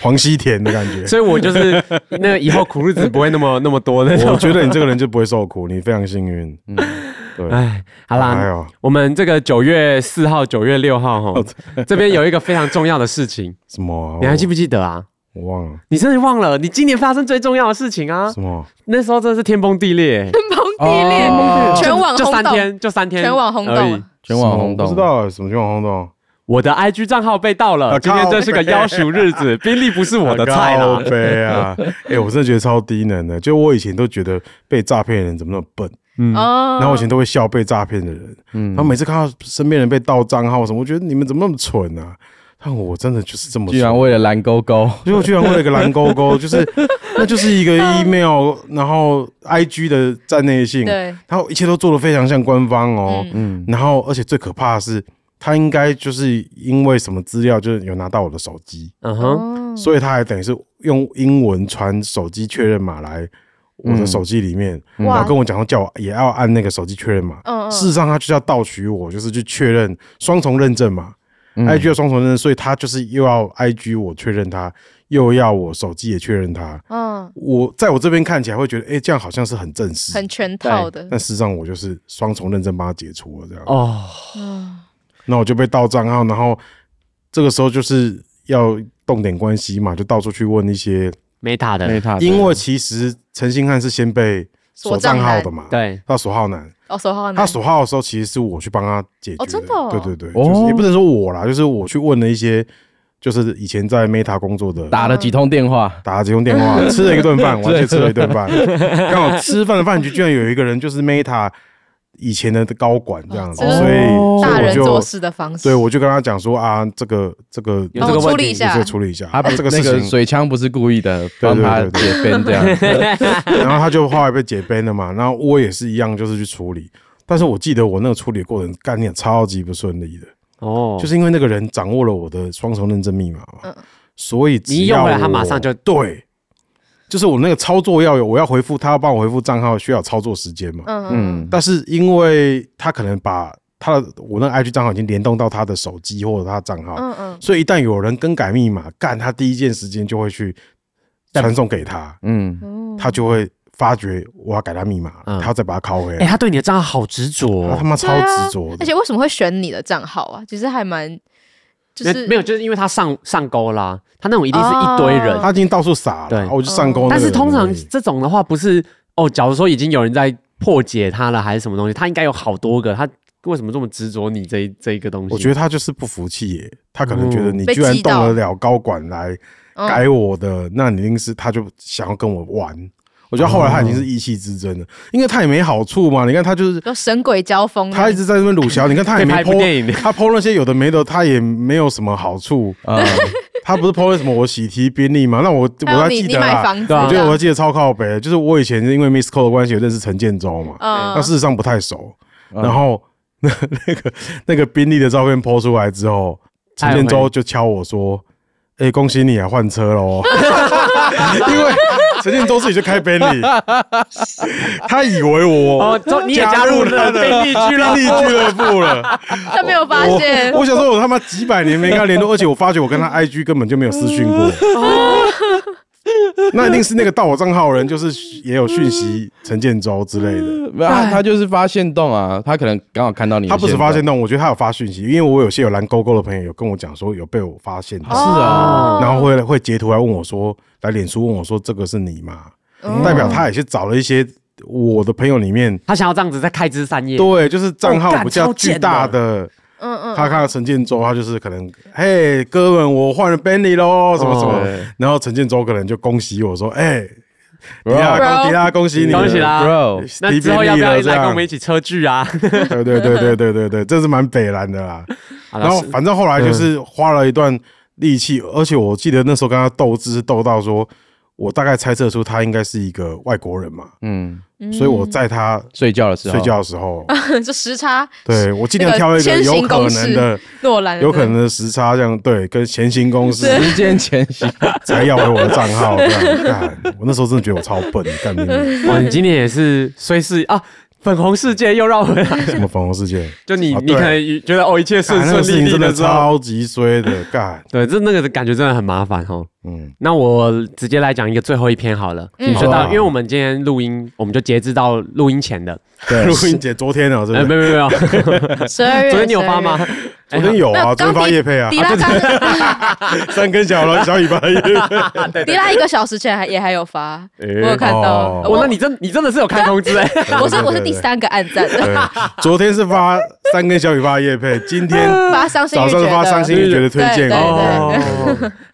黄西田的感觉，所以我就是那以后苦日子不会那么那么多的。我觉得你这个人就不会受苦，你非常幸运。嗯，对。哎，好啦，我们这个九月四号、九月六号哈，这边有一个非常重要的事情。什么？你还记不记得啊？我忘了。你真的忘了？你今年发生最重要的事情啊？什么？那时候真的是天崩地裂，天崩地裂，全网就三天，就三天，全网轰动，全网轰动。不知道什么全网轰动。我的 IG 账号被盗了，今天真是个夭寿日子。[laughs] 宾利不是我的菜了。对啊，[laughs] 哎，我真的觉得超低能的。就我以前都觉得被诈骗的人怎么那么笨，嗯，然后我以前都会笑被诈骗的人，嗯，然后每次看到身边人被盗账号什么，我觉得你们怎么那么蠢啊？但我真的就是这么，居然为了蓝勾勾，就居然为了一个蓝勾勾，[laughs] 就是那就是一个 email，然后 IG 的站内信，对，然后一切都做的非常像官方哦，嗯，然后而且最可怕的是。他应该就是因为什么资料，就是有拿到我的手机，嗯哼，所以他还等于是用英文传手机确认码来我的手机里面，然后跟我讲说叫我也要按那个手机确认码。嗯，事实上他就是要盗取我，就是去确认双重认证嘛，IG 的双重认证，所以他就是又要 IG 我确认他，又要我手机也确认他。嗯，我在我这边看起来会觉得，哎，这样好像是很正式、很全套的，但事实上我就是双重认证帮他解除了这样。哦。那我就被盗账号，然后这个时候就是要动点关系嘛，就到处去问一些 Meta 的。Meta，因为其实陈星汉是先被锁账号的嘛，对，他锁号男，哦，锁号男，他锁号的时候其实是我去帮他解决的，真的，对对对，就是也不能说我啦，就是我去问了一些，就是以前在 Meta 工作的，打了几通电话，打了几通电话，[laughs] 吃了一顿饭，完全吃了一顿饭，[laughs] 刚好吃饭的饭局居然有一个人就是 Meta。以前的高管这样子，所以大人做事的方式，对，我就跟他讲说啊，这个这个有这个问题，这个处理一下。他这个事情水枪不是故意的，帮他解 ban 这样。[laughs] 然后他就后来被解 ban 了嘛，然后我也是一样，就是去处理。但是我记得我那个处理过程概念超级不顺利的哦，就是因为那个人掌握了我的双重认证密码嘛，所以你用了他马上就对。就是我那个操作要有，我要回复他要帮我回复账号，需要操作时间嘛。嗯嗯。但是因为他可能把他的我那个 IG 账号已经联动到他的手机或者他账号，嗯嗯。所以一旦有人更改密码，干他第一件时间就会去传送给他，嗯，他就会发觉我要改他密码，他要再把它拷回来。哎，他对你的账号好执着，他妈超执着。而且为什么会选你的账号啊？其实还蛮。就是没有，就是因为他上上钩啦，他那种一定是一堆人，他已经到处撒了，对，我就上钩。但是通常这种的话，不是哦，假如说已经有人在破解他了，还是什么东西，他应该有好多个，他为什么这么执着你这这一个东西？我觉得他就是不服气耶，他可能觉得你居然动得了高管来改我的，那你一定是他就想要跟我玩。我觉得后来他已经是意气之争了，因为他也没好处嘛。你看他就是神鬼交锋，他一直在那边鲁小。你看他也没 [laughs] po，他 po 那些有的没的，他也没有什么好处啊。他不是 po 什么我喜提宾利嘛？那我我还记得啊，我觉得我还记得超靠北，就是我以前是因为 Miss Cole 的关系，有认识陈建州嘛。那事实上不太熟。然后那 [laughs] 那个那个宾利的照片 po 出来之后，陈建州就敲我说：“哎，恭喜你啊，换车喽！[laughs] ”因为陈建州自己就开宾利，[laughs] 他以为我哦，你也加入了宾利俱乐俱乐部了，他没有发现。我想说，我他妈几百年没跟他联络，而且我发觉我跟他 IG 根本就没有私讯过。[laughs] 那一定是那个盗我账号的人，就是也有讯息陈建州之类的。[laughs] 没有，他就是发现动啊，他可能刚好看到你。他不是发现动，我觉得他有发讯息，因为我有些有蓝勾勾的朋友有跟我讲说有被我发现。是啊，然后会会截图来问我说，来脸书问我说这个是你吗？代表他也是找了一些我的朋友里面，他想要这样子再开枝散叶。对，就是账号比较巨大的。嗯嗯，他看到陈建州，他就是可能，嘿，哥们，我换了 Bentley 喽，什么什么，然后陈建州可能就恭喜我说，哎，迪拉，迪拉，恭喜你，恭喜啦，Bro，那之后要不要来跟我们一起车聚啊？[laughs] 对对对对对对对，这是蛮北蓝的啦。然后反正后来就是花了一段力气，而且我记得那时候跟他斗智是斗到说。我大概猜测出他应该是一个外国人嘛，嗯，所以我在他睡觉的时候，睡觉的时候，[laughs] 这时差，对我尽量挑一个有可能的诺兰，有可能的时差，这样对，跟前行公司时间前行 [laughs] 才要回我的账号，这样干，我那时候真的觉得我超笨，干你，[laughs] 哇，你今天也是虽是啊。粉红世界又绕回来，什么粉红世界？就你，你可能觉得哦，一切顺顺利利的，真的超级衰的，干。对，这那个感觉真的很麻烦哦。嗯，那我直接来讲一个最后一篇好了。你说到，因为我们今天录音，我们就截至到录音前的。对，录音节昨天哦，是不是？没有没有没有，[laughs] 十二月。昨天你有发吗？昨天有啊，昨天发叶配啊。[laughs] 三根小了小尾巴。[laughs] 迪拉一个小时前还也还有发，我有看到。我那你真你真的是有看通知哎。我是我是第三个按赞的。昨天是发三根小尾巴叶配，今天发伤心早上是发伤心欲绝的推荐哦。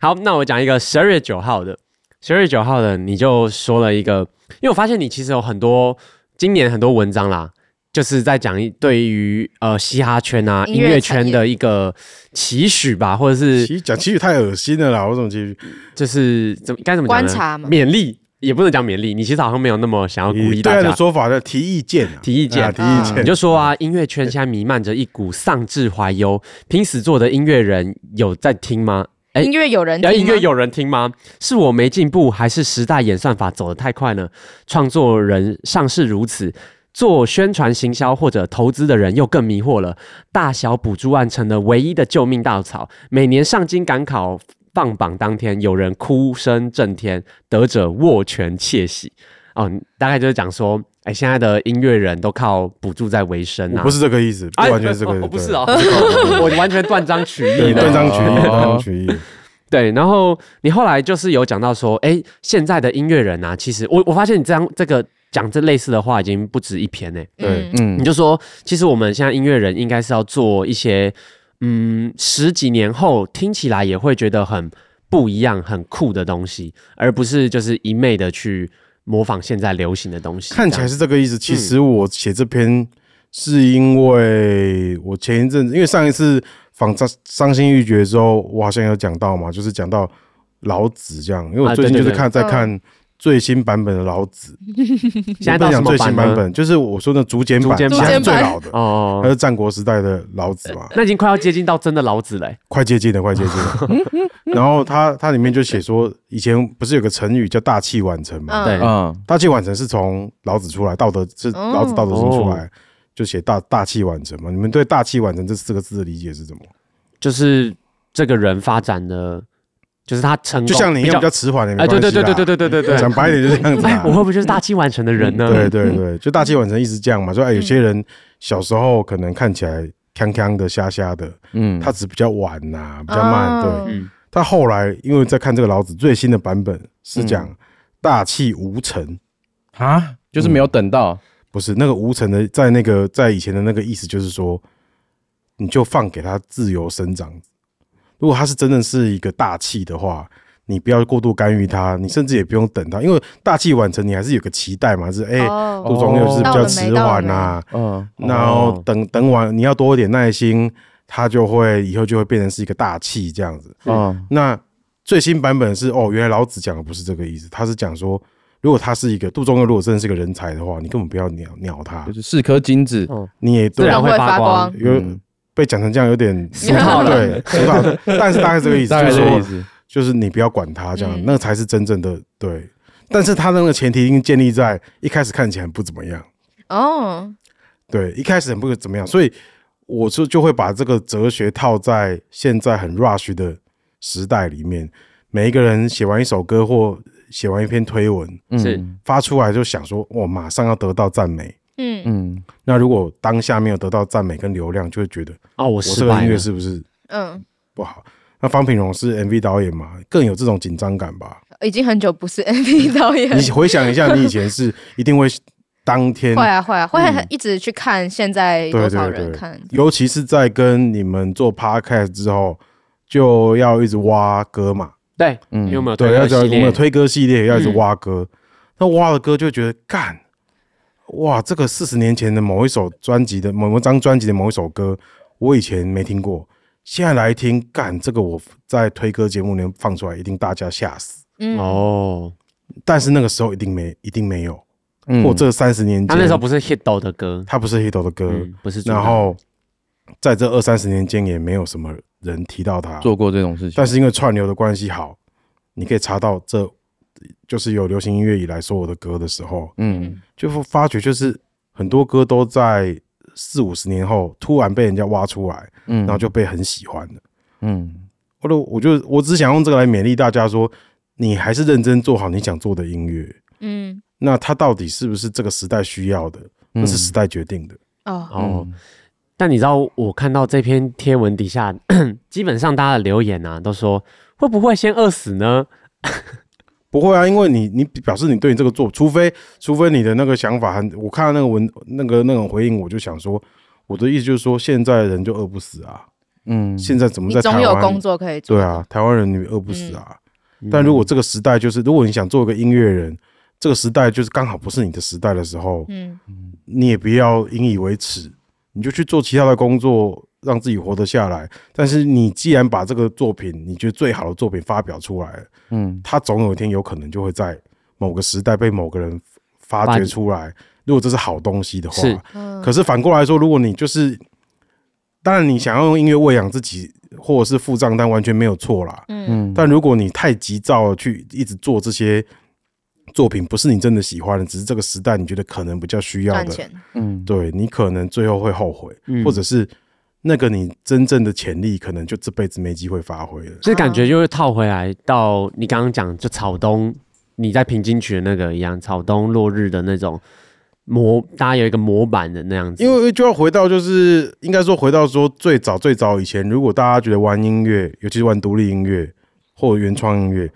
好，那我讲一个十二月九号的，十二月九号的你就说了一个，因为我发现你其实有很多。今年很多文章啦，就是在讲一对于呃嘻哈圈啊音乐圈的一个期许吧，或者是讲期许太恶心了啦，我怎么期许？就是怎么该怎么讲呢？观察嘛，勉励也不能讲勉励，你其实好像没有那么想要鼓励大家的说法的提意见，提意见，提意见。你就说啊，音乐圈现在弥漫着一股丧志怀忧，拼死做的音乐人有在听吗？欸、音乐有人听，音乐有人听吗？是我没进步，还是时代演算法走得太快呢？创作人尚是如此，做宣传行销或者投资的人又更迷惑了。大小补助案成了唯一的救命稻草。每年上京赶考放榜当天，有人哭声震天，得者握拳窃喜。哦，大概就是讲说。哎，现在的音乐人都靠补助在维生啊！不是这个意思，不完全是这个意思。不是哦，[laughs] 我完全断章取义，断章取义，断章取义。对，然后你后来就是有讲到说，哎，现在的音乐人啊，其实我我发现你这样这个讲这类似的话已经不止一篇呢。对，嗯，你就说，其实我们现在音乐人应该是要做一些，嗯，十几年后听起来也会觉得很不一样、很酷的东西，而不是就是一昧的去。模仿现在流行的东西，看起来是这个意思。其实我写这篇是因为我前一阵子，因为上一次访伤伤心欲绝的时候，我好像有讲到嘛，就是讲到老子这样。因为我最近就是看在看最新版本的老子，[laughs] 现在讲最新版本，就是我说的竹简版，现在最老的哦，它是战国时代的老子嘛。那已经快要接近到真的老子嘞，快接近了，快接近了。[laughs] 然后它它里面就写说，以前不是有个成语叫大器晚成嘛？对，嗯，大器晚成是从老子出来，道德是老子道德经出来，就写大大器晚成嘛。你们对大器晚成这四个字的理解是什么？就是这个人发展的，就是他成功，就像你一样比较迟缓的，哎，对对对对对对对对对，讲白一点就是这样子。[laughs] 我会不会就是大器晚成的人呢？对对对，[laughs] 就大器晚成一直这样嘛。说哎，有些人小时候可能看起来康康的、瞎瞎的，嗯，他只比较晚呐，比较慢，对。他后来因为在看这个老子最新的版本是讲大器无成啊，就是没有等到，嗯、不是那个无成的，在那个在以前的那个意思就是说，你就放给他自由生长。如果他是真的是一个大气的话，你不要过度干预他，你甚至也不用等他，因为大器晚成，你还是有个期待嘛，是哎，杜仲又是比较迟缓呐，嗯，然后等等完，你要多一点耐心，他就会以后就会变成是一个大器这样子，嗯，那最新版本是哦，原来老子讲的不是这个意思，他是讲说。如果他是一个杜仲佑，如果真的是个人才的话，你根本不要鸟鸟他，就是四颗金子，你也自然会发光。因为被讲成这样有点俗套了，对，[laughs] 俗套。但是大概这个意思，就是说，就是你不要管他，这样那才是真正的对。但是他那个前提已经建立在一开始看起来不怎么样。哦，对，一开始很不怎么样，所以我就就会把这个哲学套在现在很 rush 的时代里面，每一个人写完一首歌或。写完一篇推文，是。发出来就想说，我马上要得到赞美，嗯嗯。那如果当下没有得到赞美跟流量，就会觉得哦，我这个音乐是不是嗯不好？那方品荣是 MV 导演嘛，更有这种紧张感吧？已经很久不是 MV 导演，你回想一下，你以前是一定会当天会啊会啊会一直去看现在多少人看，尤其是在跟你们做 Podcast 之后，就要一直挖歌嘛。对，嗯，有没有？对，要叫我们有推歌系列，要一直挖歌。那挖了歌就觉得干，哇，这个四十年前的某一首专辑的某一张专辑的某一首歌，我以前没听过，现在来听干，这个我在推歌节目里面放出来，一定大家吓死。嗯哦，但是那个时候一定没，一定没有。或这三十年前，他那时候不是 hit 的歌，他不是 hit 的歌，不是。然后在这二三十年间，也没有什么。人提到他做过这种事情，但是因为串流的关系好，你可以查到这就是有流行音乐以来所有的歌的时候，嗯，就发觉就是很多歌都在四五十年后突然被人家挖出来，嗯，然后就被很喜欢的，嗯，或者我就我只想用这个来勉励大家说，你还是认真做好你想做的音乐，嗯，那它到底是不是这个时代需要的？那是时代决定的，哦。哦。但你知道，我看到这篇贴文底下，[clears throat] 基本上大家的留言啊，都说会不会先饿死呢？不会啊，因为你你表示你对你这个做，除非除非你的那个想法很，我看到那个文那个那种回应，我就想说，我的意思就是说，现在人就饿不死啊，嗯，现在怎么在台湾？总有工作可以做。对啊，台湾人你饿不死啊。嗯、但如果这个时代就是，如果你想做一个音乐人，这个时代就是刚好不是你的时代的时候，嗯，你也不要引以为耻。你就去做其他的工作，让自己活得下来。但是你既然把这个作品，你觉得最好的作品发表出来，嗯，它总有一天有可能就会在某个时代被某个人发掘出来。如果这是好东西的话，是。可是反过来说，如果你就是，当然你想要用音乐喂养自己，或者是付账单，完全没有错啦。嗯。但如果你太急躁去一直做这些。作品不是你真的喜欢的，只是这个时代你觉得可能比较需要的，嗯，对，你可能最后会后悔，或者是那个你真正的潜力，可能就这辈子没机会发挥了。所以感觉就会套回来到你刚刚讲，就草东你在平金曲的那个一样，草东落日的那种模，大家有一个模板的那样子。因为就要回到，就是应该说回到说最早最早以前，如果大家觉得玩音乐，尤其是玩独立音乐或原创音乐。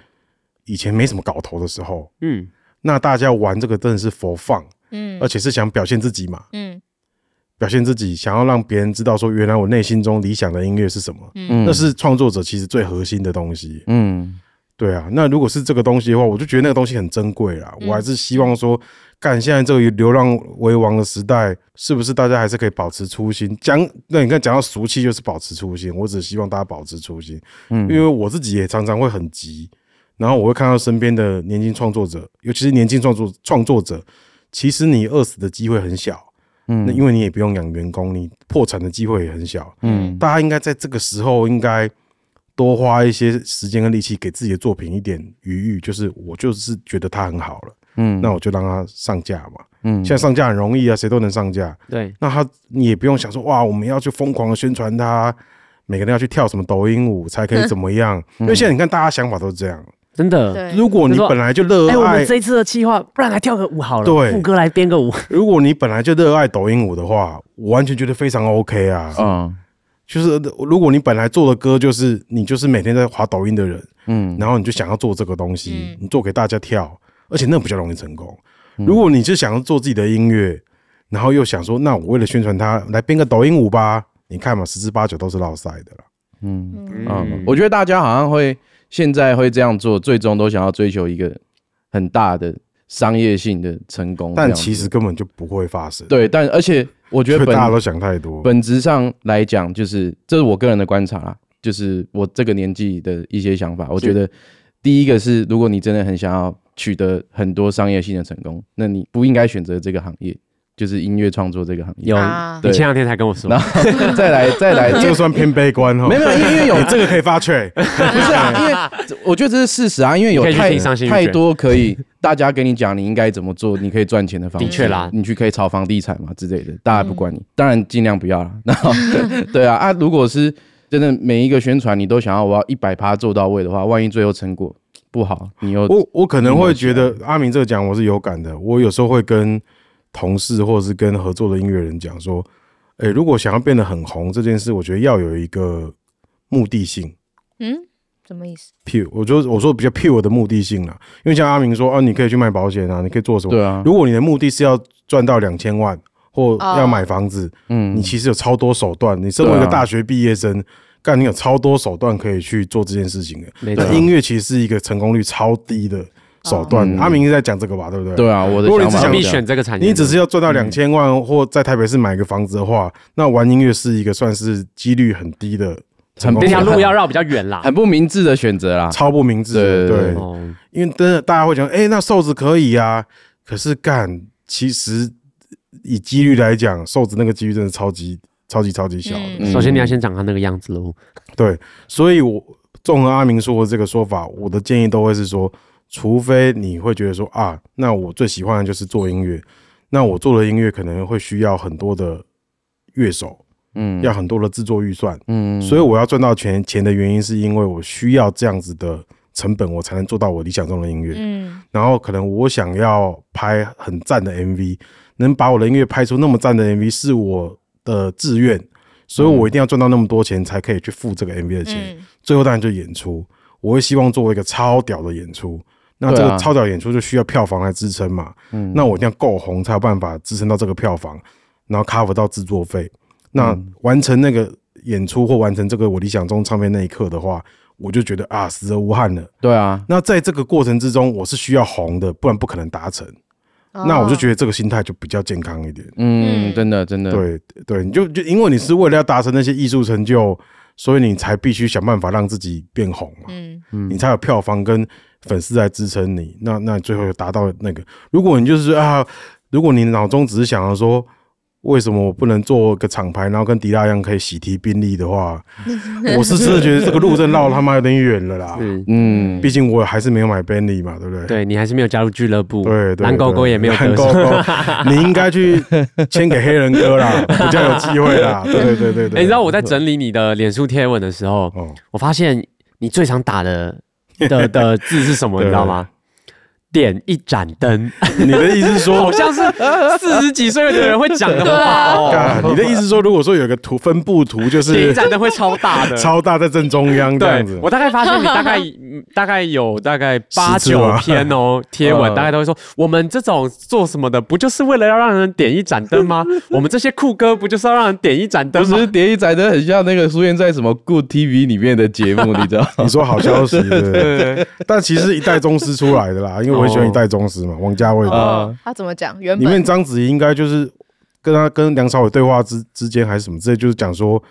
以前没什么搞头的时候，嗯，那大家玩这个真的是 for fun，嗯，而且是想表现自己嘛，嗯，表现自己，想要让别人知道说，原来我内心中理想的音乐是什么，嗯，那是创作者其实最核心的东西，嗯，对啊，那如果是这个东西的话，我就觉得那个东西很珍贵啦，我还是希望说，干现在这个流浪为王的时代，是不是大家还是可以保持初心？讲，那你看讲到俗气就是保持初心，我只希望大家保持初心，嗯，因为我自己也常常会很急。然后我会看到身边的年轻创作者，尤其是年轻创作创作者，其实你饿死的机会很小，嗯，那因为你也不用养员工，你破产的机会也很小，嗯，大家应该在这个时候应该多花一些时间跟力气，给自己的作品一点余裕，就是我就是觉得它很好了，嗯，那我就让它上架嘛，嗯，现在上架很容易啊，谁都能上架，对，那他你也不用想说哇，我们要去疯狂的宣传它，每个人要去跳什么抖音舞才可以怎么样，因为现在你看大家想法都是这样。真的，如果你本来就热爱，哎，我们这一次的计划，不然来跳个舞好了。对，副歌来编个舞。如果你本来就热爱抖音舞的话，我完全觉得非常 OK 啊。嗯，就是如果你本来做的歌就是你就是每天在滑抖音的人，嗯，然后你就想要做这个东西，你做给大家跳，而且那比较容易成功。如果你就想要做自己的音乐，然后又想说，那我为了宣传它，来编个抖音舞吧，你看嘛，十之八九都是落塞的了。嗯嗯，我觉得大家好像会。现在会这样做，最终都想要追求一个很大的商业性的成功，但其实根本就不会发生。对，但而且我觉得大家都想太多。本质上来讲，就是这是我个人的观察啦，就是我这个年纪的一些想法。我觉得第一个是，如果你真的很想要取得很多商业性的成功，那你不应该选择这个行业。就是音乐创作这个行业，有你前两天才跟我说，然后再 [laughs] 来再来，[laughs] 这个算偏悲观哦。没有，因为有 [laughs] 这个可以发券，不是啊？因为我觉得这是事实啊，因为有太太多可以大家跟你讲你应该怎么做，你可以赚钱的方式。的确啦，你去可以炒房地产嘛之类的，大家不管你，当然尽量不要了。然后对啊啊，如果是真的每一个宣传你都想要我要一百趴做到位的话，万一最后成果不好，你又我我可能会觉得阿明这个讲我是有感的，我有时候会跟。同事或者是跟合作的音乐人讲说，诶、欸，如果想要变得很红这件事，我觉得要有一个目的性。嗯，什么意思？pure，我就我说比较 pure 的目的性啦。因为像阿明说，啊，你可以去卖保险啊，你可以做什么？对啊。如果你的目的是要赚到两千万或要买房子，嗯，你其实有超多手段。你身为一个大学毕业生，干、啊、你有超多手段可以去做这件事情的。那。音乐其实是一个成功率超低的。手段，阿明是在讲这个吧，对不对？对啊，我的。如果你只想必选这个产业，你只是要赚到两千万或在台北市买个房子的话，那玩音乐是一个算是几率很低的，这条路要绕比较远啦，[laughs] 很不明智的选择啦，超不明智的。对，因为真的大家会讲，哎，那瘦子可以啊，可是干，其实以几率来讲，瘦子那个几率真的超级超级超级小的。首先你要先长他那个样子喽。对，所以我综合阿明说的这个说法，我的建议都会是说。除非你会觉得说啊，那我最喜欢的就是做音乐，那我做的音乐可能会需要很多的乐手，嗯，要很多的制作预算，嗯，所以我要赚到钱钱的原因是因为我需要这样子的成本，我才能做到我理想中的音乐，嗯，然后可能我想要拍很赞的 MV，能把我的音乐拍出那么赞的 MV 是我的志愿，所以我一定要赚到那么多钱才可以去付这个 MV 的钱，最后当然就演出，我会希望做一个超屌的演出。那这个超屌演出就需要票房来支撑嘛，嗯，那我一定要够红才有办法支撑到这个票房，然后 cover 到制作费。那完成那个演出或完成这个我理想中唱片那一刻的话，我就觉得啊，死而无憾了。对啊，那在这个过程之中，我是需要红的，不然不可能达成。那我就觉得这个心态就比较健康一点。嗯，真的真的，对对，你就就因为你是为了要达成那些艺术成就，所以你才必须想办法让自己变红嘛，嗯，你才有票房跟。粉丝来支撑你，那那最后达到那个。如果你就是啊，如果你脑中只是想要说，为什么我不能做个厂牌，然后跟迪拉一样可以喜提宾利的话，[laughs] 我是真的觉得这个路真绕他妈有点远了啦。嗯，毕竟我还是没有买宾利嘛，对不对？对，你还是没有加入俱乐部，对，蓝勾勾也没有蓝勾勾，[laughs] 你应该去签给黑人哥啦，[laughs] 比较有机会啦。对对对对对。你知道我在整理你的脸书贴文的时候，我发现你最常打的。的的字是什么？你知道吗？点一盏灯，[laughs] 你的意思是说，[laughs] 好像是四十几岁的人会讲的话哦。你的意思是说，如果说有个图分布图，就是点一盏灯会超大的，[laughs] 超大在正中央这样子。我大概发现你大概大概有大概八九篇哦贴文，大概都会说，我们这种做什么的，不就是为了要让人点一盏灯吗？我们这些酷哥不就是要让人点一盏灯吗？不是点一盏灯，很像那个出现在什么 Good TV 里面的节目，你知道？你说好消息，对。但其实是一代宗师出来的啦，因为。我很喜欢一代宗师嘛，王家卫的。他怎么讲？原本里面章子怡应该就是跟他跟梁朝伟对话之之间还是什么之类，就是讲说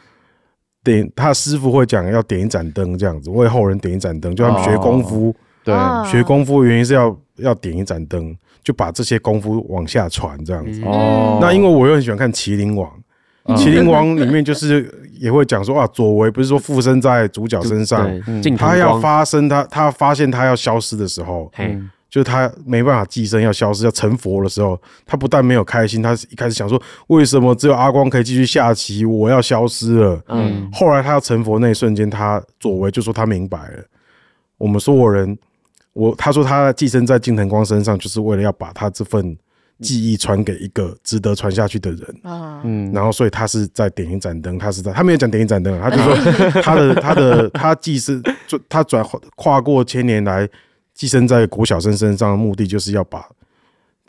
点他师傅会讲要点一盏灯这样子，为后人点一盏灯，就他们学功夫，对，学功夫的原因是要要点一盏灯，就把这些功夫往下传这样子。哦，那因为我又很喜欢看《麒麟王》，《麒麟王》里面就是也会讲说啊，左为不是说附身在主角身上，他要发生他他发现他要消失的时候，就是他没办法寄生，要消失，要成佛的时候，他不但没有开心，他一开始想说，为什么只有阿光可以继续下棋，我要消失了。嗯，后来他要成佛那一瞬间，他左为就说他明白了，我们所有人，我他说他寄生在金藤光身上，就是为了要把他这份记忆传给一个值得传下去的人。嗯，然后所以他是在点一盏灯，他是在他没有讲点一盏灯，他就说 [laughs] 他的他的他寄生，就他转跨过千年来。寄生在国小生身上的目的，就是要把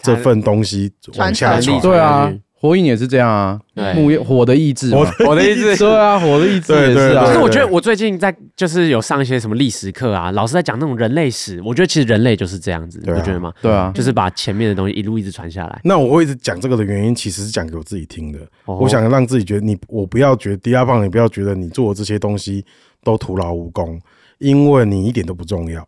这份东西往下传。对啊，火影也是这样啊，木火的意志，火的意志，对啊，火的意志也是啊。可是我觉得我最近在就是有上一些什么历史课啊，老师在讲那种人类史，我觉得其实人类就是这样子，你觉得吗？对啊，就是把前面的东西一路一直传下来。那我会一直讲这个的原因，其实是讲给我自己听的。我想让自己觉得你，我不要觉得迪亚胖，你不要觉得你做的这些东西都徒劳无功，因为你一点都不重要，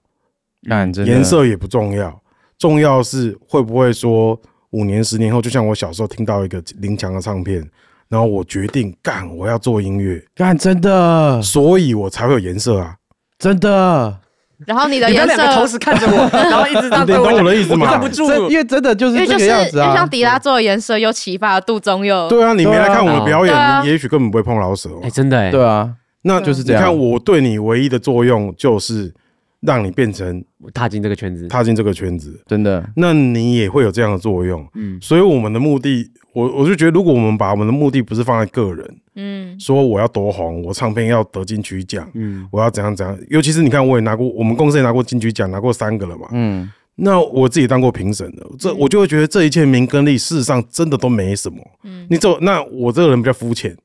颜色也不重要，重要是会不会说。五年、十年后，就像我小时候听到一个林强的唱片，然后我决定干，我要做音乐，干真的，所以我才会有颜色啊，真的。然后你的颜色，两个同时看着我，[laughs] 然后一直在懂我的意思吗？站不住，因为真的就是这个样子啊。就像迪拉做的颜色，又启发了杜宗佑。对啊，你没来看我的表演，你也许根本不会碰老舍。哎，真的哎，对啊，那就是这样。你看我对你唯一的作用就是。让你变成踏进这个圈子，踏进这个圈子，真的，那你也会有这样的作用。嗯，所以我们的目的，我我就觉得，如果我们把我们的目的不是放在个人，嗯，说我要多红，我唱片要得金曲奖，嗯，我要怎样怎样。尤其是你看，我也拿过，我们公司也拿过金曲奖，拿过三个了嘛，嗯，那我自己当过评审的，这我就会觉得这一切名跟利，事实上真的都没什么。嗯，你走，那我这个人比较肤浅。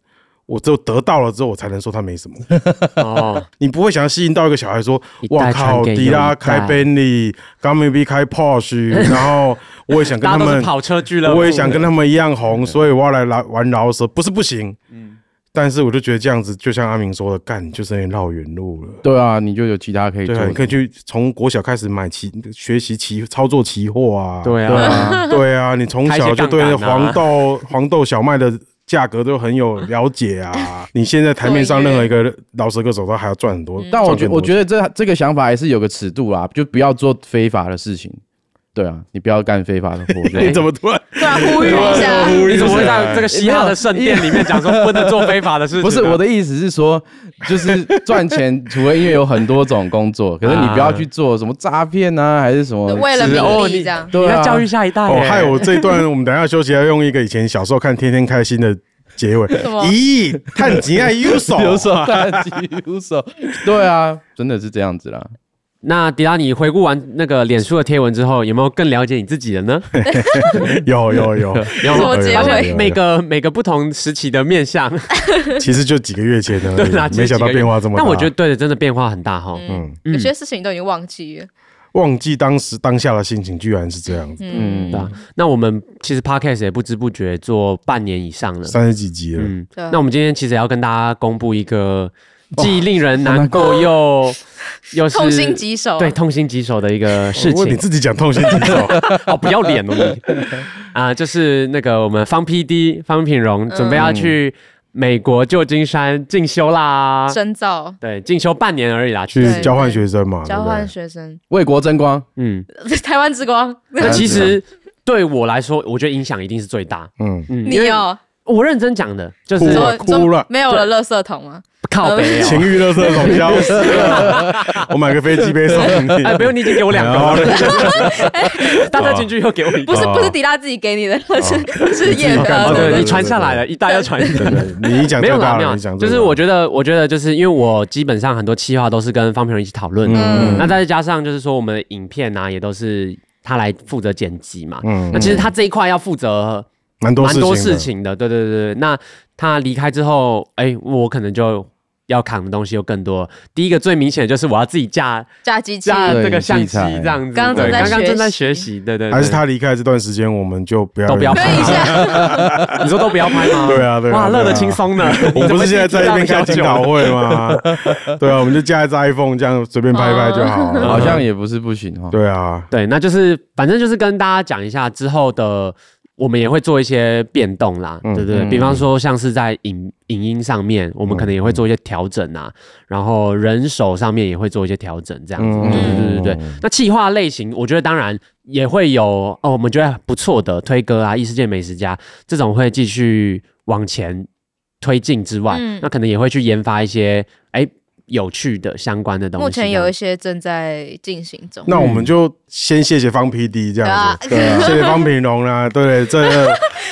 我只有得到了之后，我才能说他没什么。[laughs] 哦，你不会想要吸引到一个小孩说：“哇靠，迪拉开宾利，刚 maybe 开 Porsche，[laughs] 然后我也想跟他们跑车俱乐部，我也想跟他们一样红，所以我要来来玩饶舌，不是不行。嗯，但是我就觉得这样子，就像阿明说的，干就是绕远路了。对啊，你就有其他可以做，你可以去从国小开始买期学习期操作期货啊。对啊，对啊，你从小就对黄豆黄豆小麦的。价格都很有了解啊！[laughs] 你现在台面上任何一个饶舌歌手都还要赚很多，但我觉我觉得这这个想法还是有个尺度啦，就不要做非法的事情。对啊，你不要干非法的活。[laughs] 你怎么突然 [laughs] 突然呼吁一下？[laughs] 你怎么会在这个嘻哈的圣殿里面讲说不能做非法的事情？不是我的意思是说，就是赚钱除了音乐有很多种工作，可是你不要去做什么诈骗啊，还是什么为了名利这样？你要教育下一代。哦，害我这一段，我们等下休息要用一个以前小时候看《天天开心》的结尾。咦，探吉爱优手，优手，探吉优手。对啊，真的是这样子啦。那迪拉，你回顾完那个脸书的贴文之后，有没有更了解你自己的呢？有 [laughs] 有有，有结尾，每个每个不同时期的面相，其实就几个月前的，[laughs] 对，没想到变化这么大。但我觉得对的，真的变化很大哈。嗯，有些事情都已经忘记了，忘记当时当下的心情，居然是这样子。嗯，对。那我们其实 Podcast 也不知不觉做半年以上了，三十几集了。嗯，那我们今天其实要跟大家公布一个。既令人难过又又是痛心疾首，对，痛心疾首的一个事情。你自己讲痛心疾首，[laughs] 哦，不要脸哦你。啊！就是那个我们方 PD 方品荣准备要去美国旧金山进修啦，深造，对，进修半年而已啦，去交换学生嘛，交换学生，为国争光，嗯，[laughs] 台湾之光。那其实对我来说，我觉得影响一定是最大。嗯。嗯，你有？我认真讲的，就是哭了，没有了，垃圾桶吗？靠北，情欲垃圾桶消失了。我买个飞机杯送你。哎，不用，你已经给我两个了。[laughs] 大家进去以后给我一个。不是不是迪拉自己给你的，是是叶哥。对，你传下来了，一代要传一代。你一讲没有啦，没有。就是我觉得，我觉得就是因为我基本上很多企划都是跟方品荣一起讨论的，那再加上就是说我们的影片啊，也都是他来负责剪辑嘛。嗯。那其实他这一块要负责。蛮多蛮多事情的，对对对对。那他离开之后，哎，我可能就要扛的东西又更多。第一个最明显的就是我要自己架架机器，架这个相机这样子。刚刚刚刚正在学习，对对。还是他离开这段时间，我们就不要都不要拍一下。[laughs] 你说都不要拍吗？[laughs] 对啊，对。哇，乐得轻松呢。[laughs] 我们不是现在在一边开研讨会吗？对啊，我们就架一只 iPhone，这样随便拍一拍就好。好像也不是不行哦。对啊，对，那就是反正就是跟大家讲一下之后的。我们也会做一些变动啦，嗯、对对对，比方说像是在影影音上面，我们可能也会做一些调整啊，嗯、然后人手上面也会做一些调整，这样子，嗯、对对对对对。那企划类型，我觉得当然也会有哦，我们觉得不错的推歌啊，异世界美食家这种会继续往前推进之外，嗯、那可能也会去研发一些哎。有趣的相关的东西，目前有一些正在进行中。那我们就先谢谢方 PD 这样子，对啊 [laughs] 谢谢方品荣啦，对这。[laughs]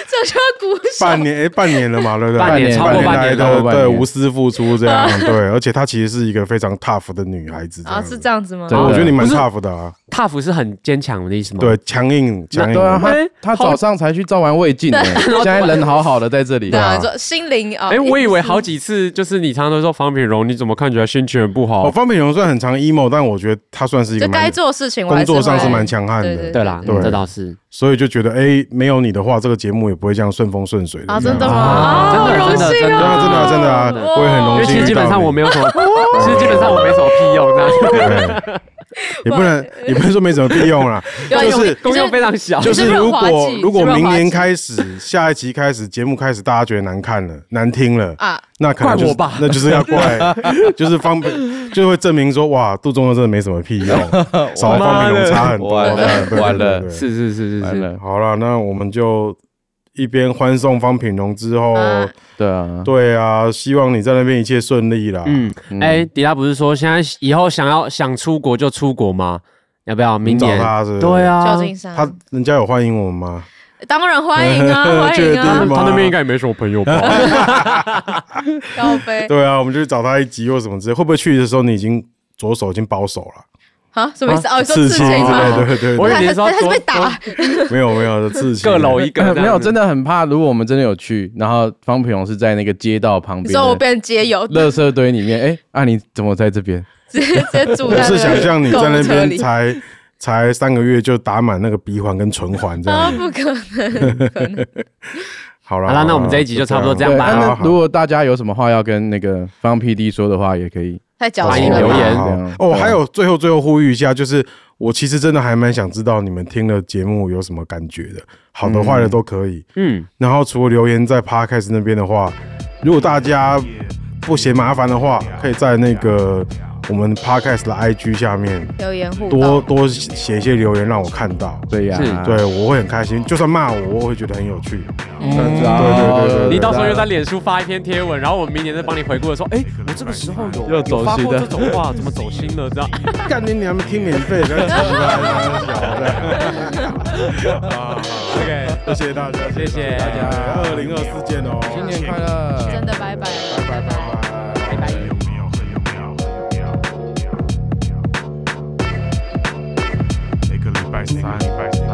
这就要鼓掌。半年哎，半年了嘛，对不对？半年，超过半年的，对，无私付出这样，[laughs] 对，而且她其实是一个非常 tough 的女孩子。啊，是这样子吗？对我觉得你蛮 tough 的啊。tough 是很坚强的意思吗？对，强硬，强硬。对啊，她早上才去照完胃镜，现在人好好的在这里。对啊，说心灵啊。哎，我以为好几次就是你常常都说方品荣，你怎么看起来心情很不好？哦，方品荣算很常 emo，但我觉得他算是一个该做事情，工作上是蛮强悍的。对啦，这倒是。所以就觉得，哎，没有你的话，这个节目也不会这样顺风顺水的。啊，真的吗？真的荣幸真的真的真的啊，我也很荣幸。因为其实基本上我没有什么，其实基本上我没什么屁用的。[laughs] 也不能，[laughs] 也不能说没什么屁用啦，[laughs] 就是功用非常小。就是如果如果明年开始，下一期开始，节目开始，大家觉得难看了、难听了啊，那可能就是那就是要怪，就是方便，就会证明说，哇，杜忠佑真的没什么屁用，少方品荣差很多。完了，是是是是是，好了，那我们就。一边欢送方品荣之后，对啊，对啊，希望你在那边一切顺利啦。嗯，哎，迪拉不是说现在以后想要想出国就出国吗？要不要明年？找他是？对啊，他人家有欢迎我们吗？当然欢迎啊，[laughs] 欢迎啊！他那边应该也没什么朋友吧？[laughs] 高飞。对啊，我们就去找他一集或什么之类。会不会去的时候你已经左手已经包手了？啊，什么意思？哦，说刺青吗？对对对，我以为说他是被打，[laughs] 没有没有，刺青，各楼一个，没有，真的很怕。如果我们真的有去，然后方平荣是在那个街道旁边，说我变街友，垃圾堆里面，哎，啊，你怎么在这边？[laughs] 直接住在。我是想象你在那边才才三个月就打满那个鼻环跟唇环这样。啊，不可能！[laughs] 好了，好了，那我们这一集就差不多这样吧。那如果大家有什么话要跟那个方 PD 说的话，也可以。太矫情了。留言哦，还有最后最后呼吁一下，就是我其实真的还蛮想知道你们听了节目有什么感觉的，好的坏的都可以。嗯，然后除了留言在 Podcast 那边的话，如果大家不嫌麻烦的话，可以在那个。我们 podcast 的 IG 下面留言互多多写一些留言让我看到，对呀，对我会很开心。就算骂我，我会觉得很有趣。嗯，对对对，你到时候又在脸书发一篇贴文，然后我们明年再帮你回顾的时候，哎，我这个时候有 [laughs] 有发过这种话，怎么走心了？这样，[laughs] 干你娘们听免费的，小的。OK，谢谢大家，谢谢大家，二零二四见哦，新年快乐，真的拜拜，[laughs] Bye. Bye. Bye.